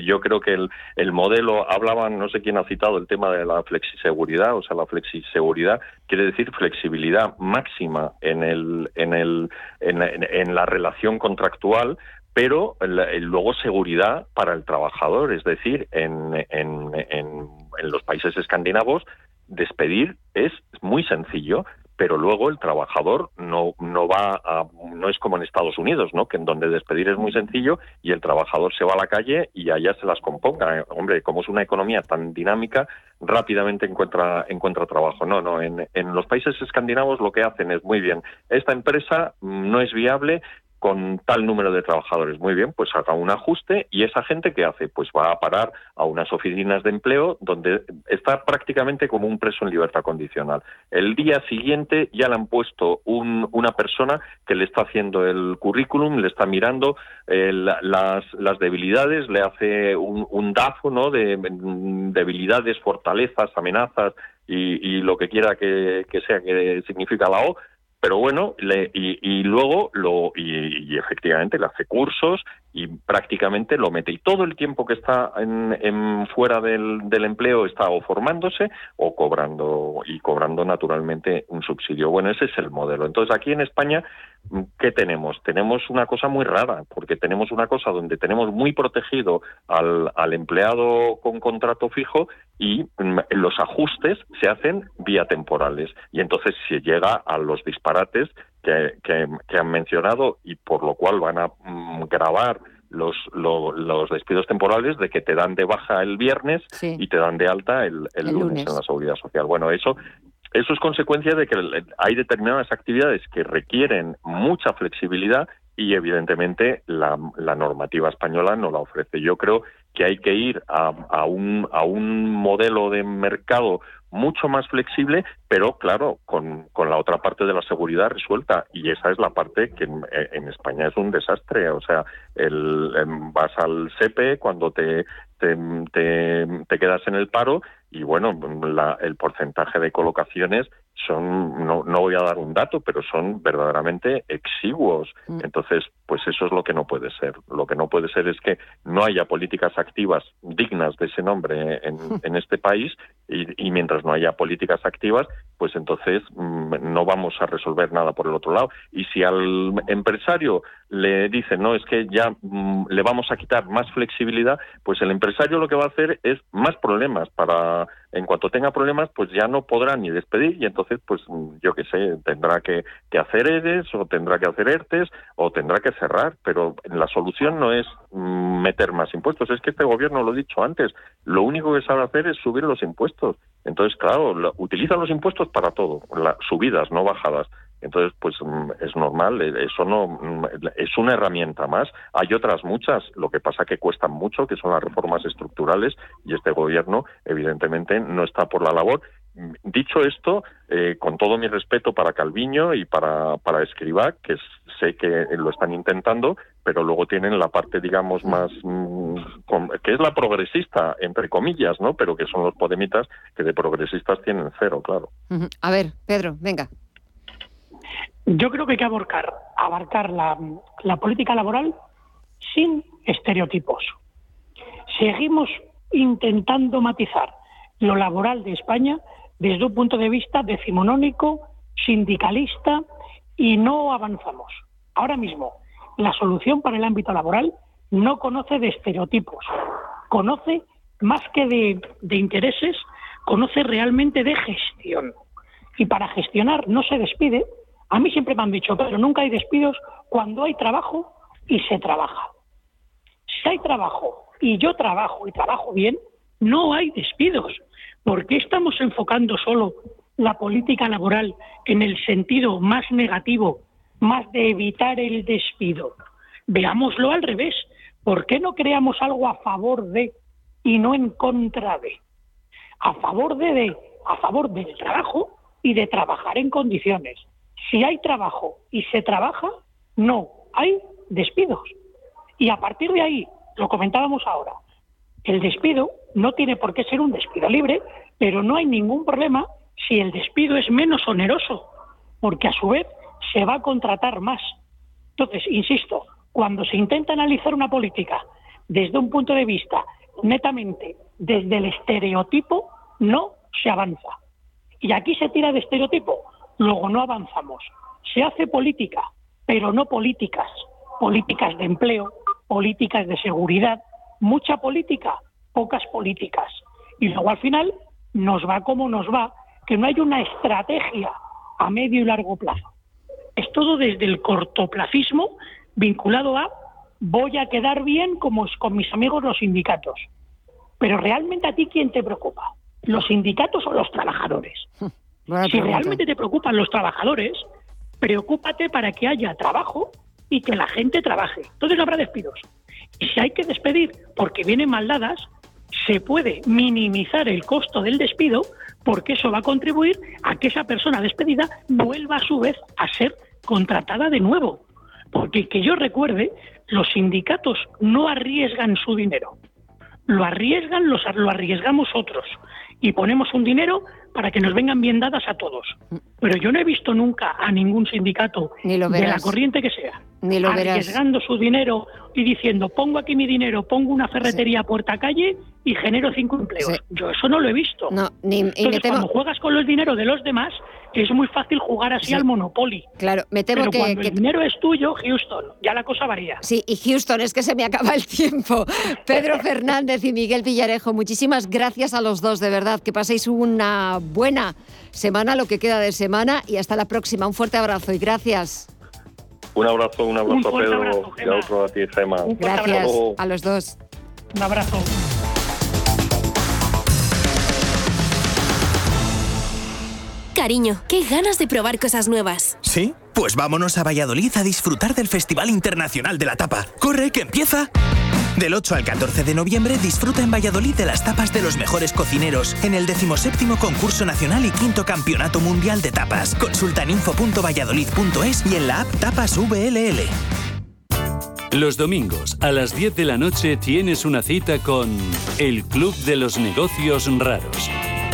yo creo que el, el modelo, hablaban, no sé quién ha citado el tema de la flexiseguridad, o sea, la flexiseguridad quiere decir flexibilidad máxima en, el, en, el, en, en la relación contractual, pero luego seguridad para el trabajador, es decir, en, en, en, en, los países escandinavos despedir es muy sencillo, pero luego el trabajador no no va a, no es como en Estados Unidos, ¿no? Que en donde despedir es muy sencillo y el trabajador se va a la calle y allá se las componga. Hombre, como es una economía tan dinámica, rápidamente encuentra encuentra trabajo. No, no, en, en los países escandinavos lo que hacen es muy bien. Esta empresa no es viable, con tal número de trabajadores. Muy bien, pues haga un ajuste y esa gente que hace, pues va a parar a unas oficinas de empleo donde está prácticamente como un preso en libertad condicional. El día siguiente ya le han puesto una persona que le está haciendo el currículum, le está mirando eh, las, las, debilidades, le hace un, un ¿no? de debilidades, fortalezas, amenazas y, lo que quiera que, que sea que significa la O pero bueno, le, y, luego lo y, efectivamente le hace cursos y prácticamente lo mete y todo el tiempo que está en, fuera del, empleo está o formándose o cobrando y cobrando naturalmente un subsidio. Bueno, ese es el modelo. Entonces aquí en España ¿qué tenemos? Tenemos una cosa muy rara, porque tenemos una cosa donde tenemos muy protegido al, al empleado con contrato fijo y mm, los ajustes se hacen vía temporales. Y entonces se llega a los disparates que, que, han mencionado y por lo cual van a mm, grabar los, los despidos temporales de que te dan de baja el viernes y te dan de alta el, el, lunes en la seguridad social. Bueno, eso eso es consecuencia de que hay determinadas actividades que requieren mucha flexibilidad y evidentemente la, normativa española no la ofrece. Yo creo que hay que ir a, un, a un modelo de mercado mucho más flexible, pero claro, con, con, la otra parte de la seguridad resuelta. Y esa es la parte que en, España es un desastre. O sea, el, em, vas al SEPE cuando te, te, te, te quedas en el paro y bueno, el porcentaje de colocaciones son, no, no voy a dar un dato, pero son verdaderamente exiguos. Mm. Entonces, pues eso es lo que no puede ser. Lo que no puede ser es que no haya políticas activas dignas de ese nombre en, en este país y, y, mientras no haya políticas activas, pues entonces mm, no vamos a resolver nada por el otro lado. Y si al empresario le dicen, no, es que ya mm, le vamos a quitar más flexibilidad, pues el empresario lo que va a hacer es más problemas para en cuanto tenga problemas, pues ya no podrá ni despedir y entonces, pues mm, yo qué sé, tendrá que, hacer ERES o tendrá que hacer ERTES o tendrá que cerrar, pero la solución no es mm, meter más impuestos, es que este gobierno, lo he dicho antes, lo único que sabe hacer es subir los impuestos. Entonces, claro, utiliza los impuestos para todo, las subidas, no bajadas. Entonces, pues mm, es normal, eh, eso no mm, es una herramienta más. Hay otras muchas, lo que pasa que cuestan mucho, que son las reformas estructurales, y este gobierno, evidentemente, no está por la labor. Mm, dicho esto, eh, con todo mi respeto para Calviño y para, para que sé que lo están intentando, pero luego tienen la parte, digamos, más, que es la progresista, entre comillas, ¿no? Pero que son los podemitas que de progresistas tienen cero, claro. A ver, Pedro, venga. Yo creo que hay que abarcar, abarcar la, política laboral sin estereotipos. Seguimos intentando matizar lo laboral de España desde un punto de vista decimonónico, sindicalista y no avanzamos. Ahora mismo, la solución para el ámbito laboral no conoce de estereotipos, conoce más que de intereses, conoce realmente de gestión. Y para gestionar no se despide, a mí siempre me han dicho, pero nunca hay despidos cuando hay trabajo y se trabaja. Si hay trabajo y yo trabajo y trabajo bien, no hay despidos. ¿Por qué estamos enfocando solo la política laboral en el sentido más negativo, más de evitar el despido? Veámoslo al revés. ¿Por qué no creamos algo a favor de y no en contra de? A favor de, de a favor del trabajo y de trabajar en condiciones. Si hay trabajo y se trabaja, no hay despidos. Y a partir de ahí, lo comentábamos ahora, el despido no tiene por qué ser un despido libre, pero no hay ningún problema si el despido es menos oneroso, porque a su vez se va a contratar más. Entonces, insisto, cuando se intenta analizar una política desde un punto de vista netamente desde el estereotipo, no se avanza. Y aquí se tira de estereotipo luego no avanzamos. Se hace política, pero no políticas, políticas de empleo, políticas de seguridad, mucha política, pocas políticas. Y luego al final nos va como nos va, que no hay una estrategia a medio y largo plazo. Es todo desde el cortoplacismo vinculado a voy a quedar bien como con mis amigos los sindicatos. Pero realmente a ti quién te preocupa, los sindicatos o los trabajadores. si realmente te preocupan los trabajadores, preocúpate para que haya trabajo y que la gente trabaje. Entonces no habrá despidos. Y si hay que despedir porque vienen mal dadas, se puede minimizar el costo del despido porque eso va a contribuir a que esa persona despedida vuelva a su vez a ser contratada de nuevo. Porque que yo recuerde, los sindicatos no arriesgan su dinero. Lo arriesgan, los, lo arriesgamos otros. Y ponemos un dinero para que nos vengan bien dadas a todos. Pero yo no he visto nunca a ningún sindicato de la corriente que sea Ni lo arriesgando su dinero y diciendo pongo aquí mi dinero, pongo una ferretería a puerta calle y genero cinco empleos. Yo eso no lo he visto. No, ni, Entonces, cuando juegas con el dinero de los demás, es muy fácil jugar así al Monopoly. Claro, me temo Pero que, cuando el dinero es tuyo, Houston, ya la cosa varía. Sí, y Houston, es que se me acaba el tiempo. Pedro Fernández y Miguel Villarejo, muchísimas gracias a los dos, de verdad. Que paséis una buena semana, lo que queda de semana, y hasta la próxima. Un fuerte abrazo y gracias. Un abrazo, un abrazo Un a Pedro abrazo, y a otro a ti, Gema. Gracias Hasta luego. a los dos. Un abrazo. Cariño, qué ganas de probar cosas nuevas. ¿Sí? Pues vámonos a Valladolid a disfrutar del Festival Internacional de la Tapa. ¡Corre, que empieza! Del 8 al 14 de noviembre disfruta en Valladolid de las tapas de los mejores cocineros en el 17 Concurso Nacional y quinto Campeonato Mundial de Tapas. Consulta en info.valladolid.es y en la app Tapas VLL. Los domingos a las 10 de la noche tienes una cita con el Club de los Negocios Raros.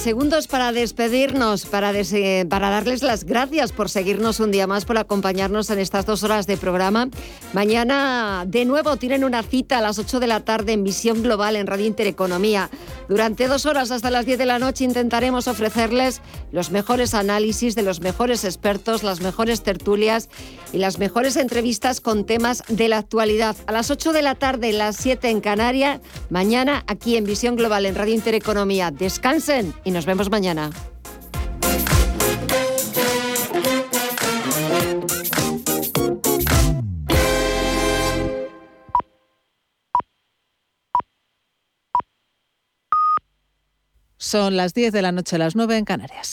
Segundos para despedirnos, para, para darles las gracias por seguirnos un día más, por acompañarnos en estas dos horas de programa. Mañana, de nuevo, tienen una cita a las 8 de la tarde en Visión Global en Radio Intereconomía. Durante dos horas hasta las 10 de la noche intentaremos ofrecerles los mejores análisis de los mejores expertos, las mejores tertulias y las mejores entrevistas con temas de la actualidad. A las 8 de la tarde, las 7 en Canarias, mañana aquí en Visión Global en Radio Intereconomía. Descansen y nos vemos mañana. Son las 10 de la noche, las 9 en Canarias.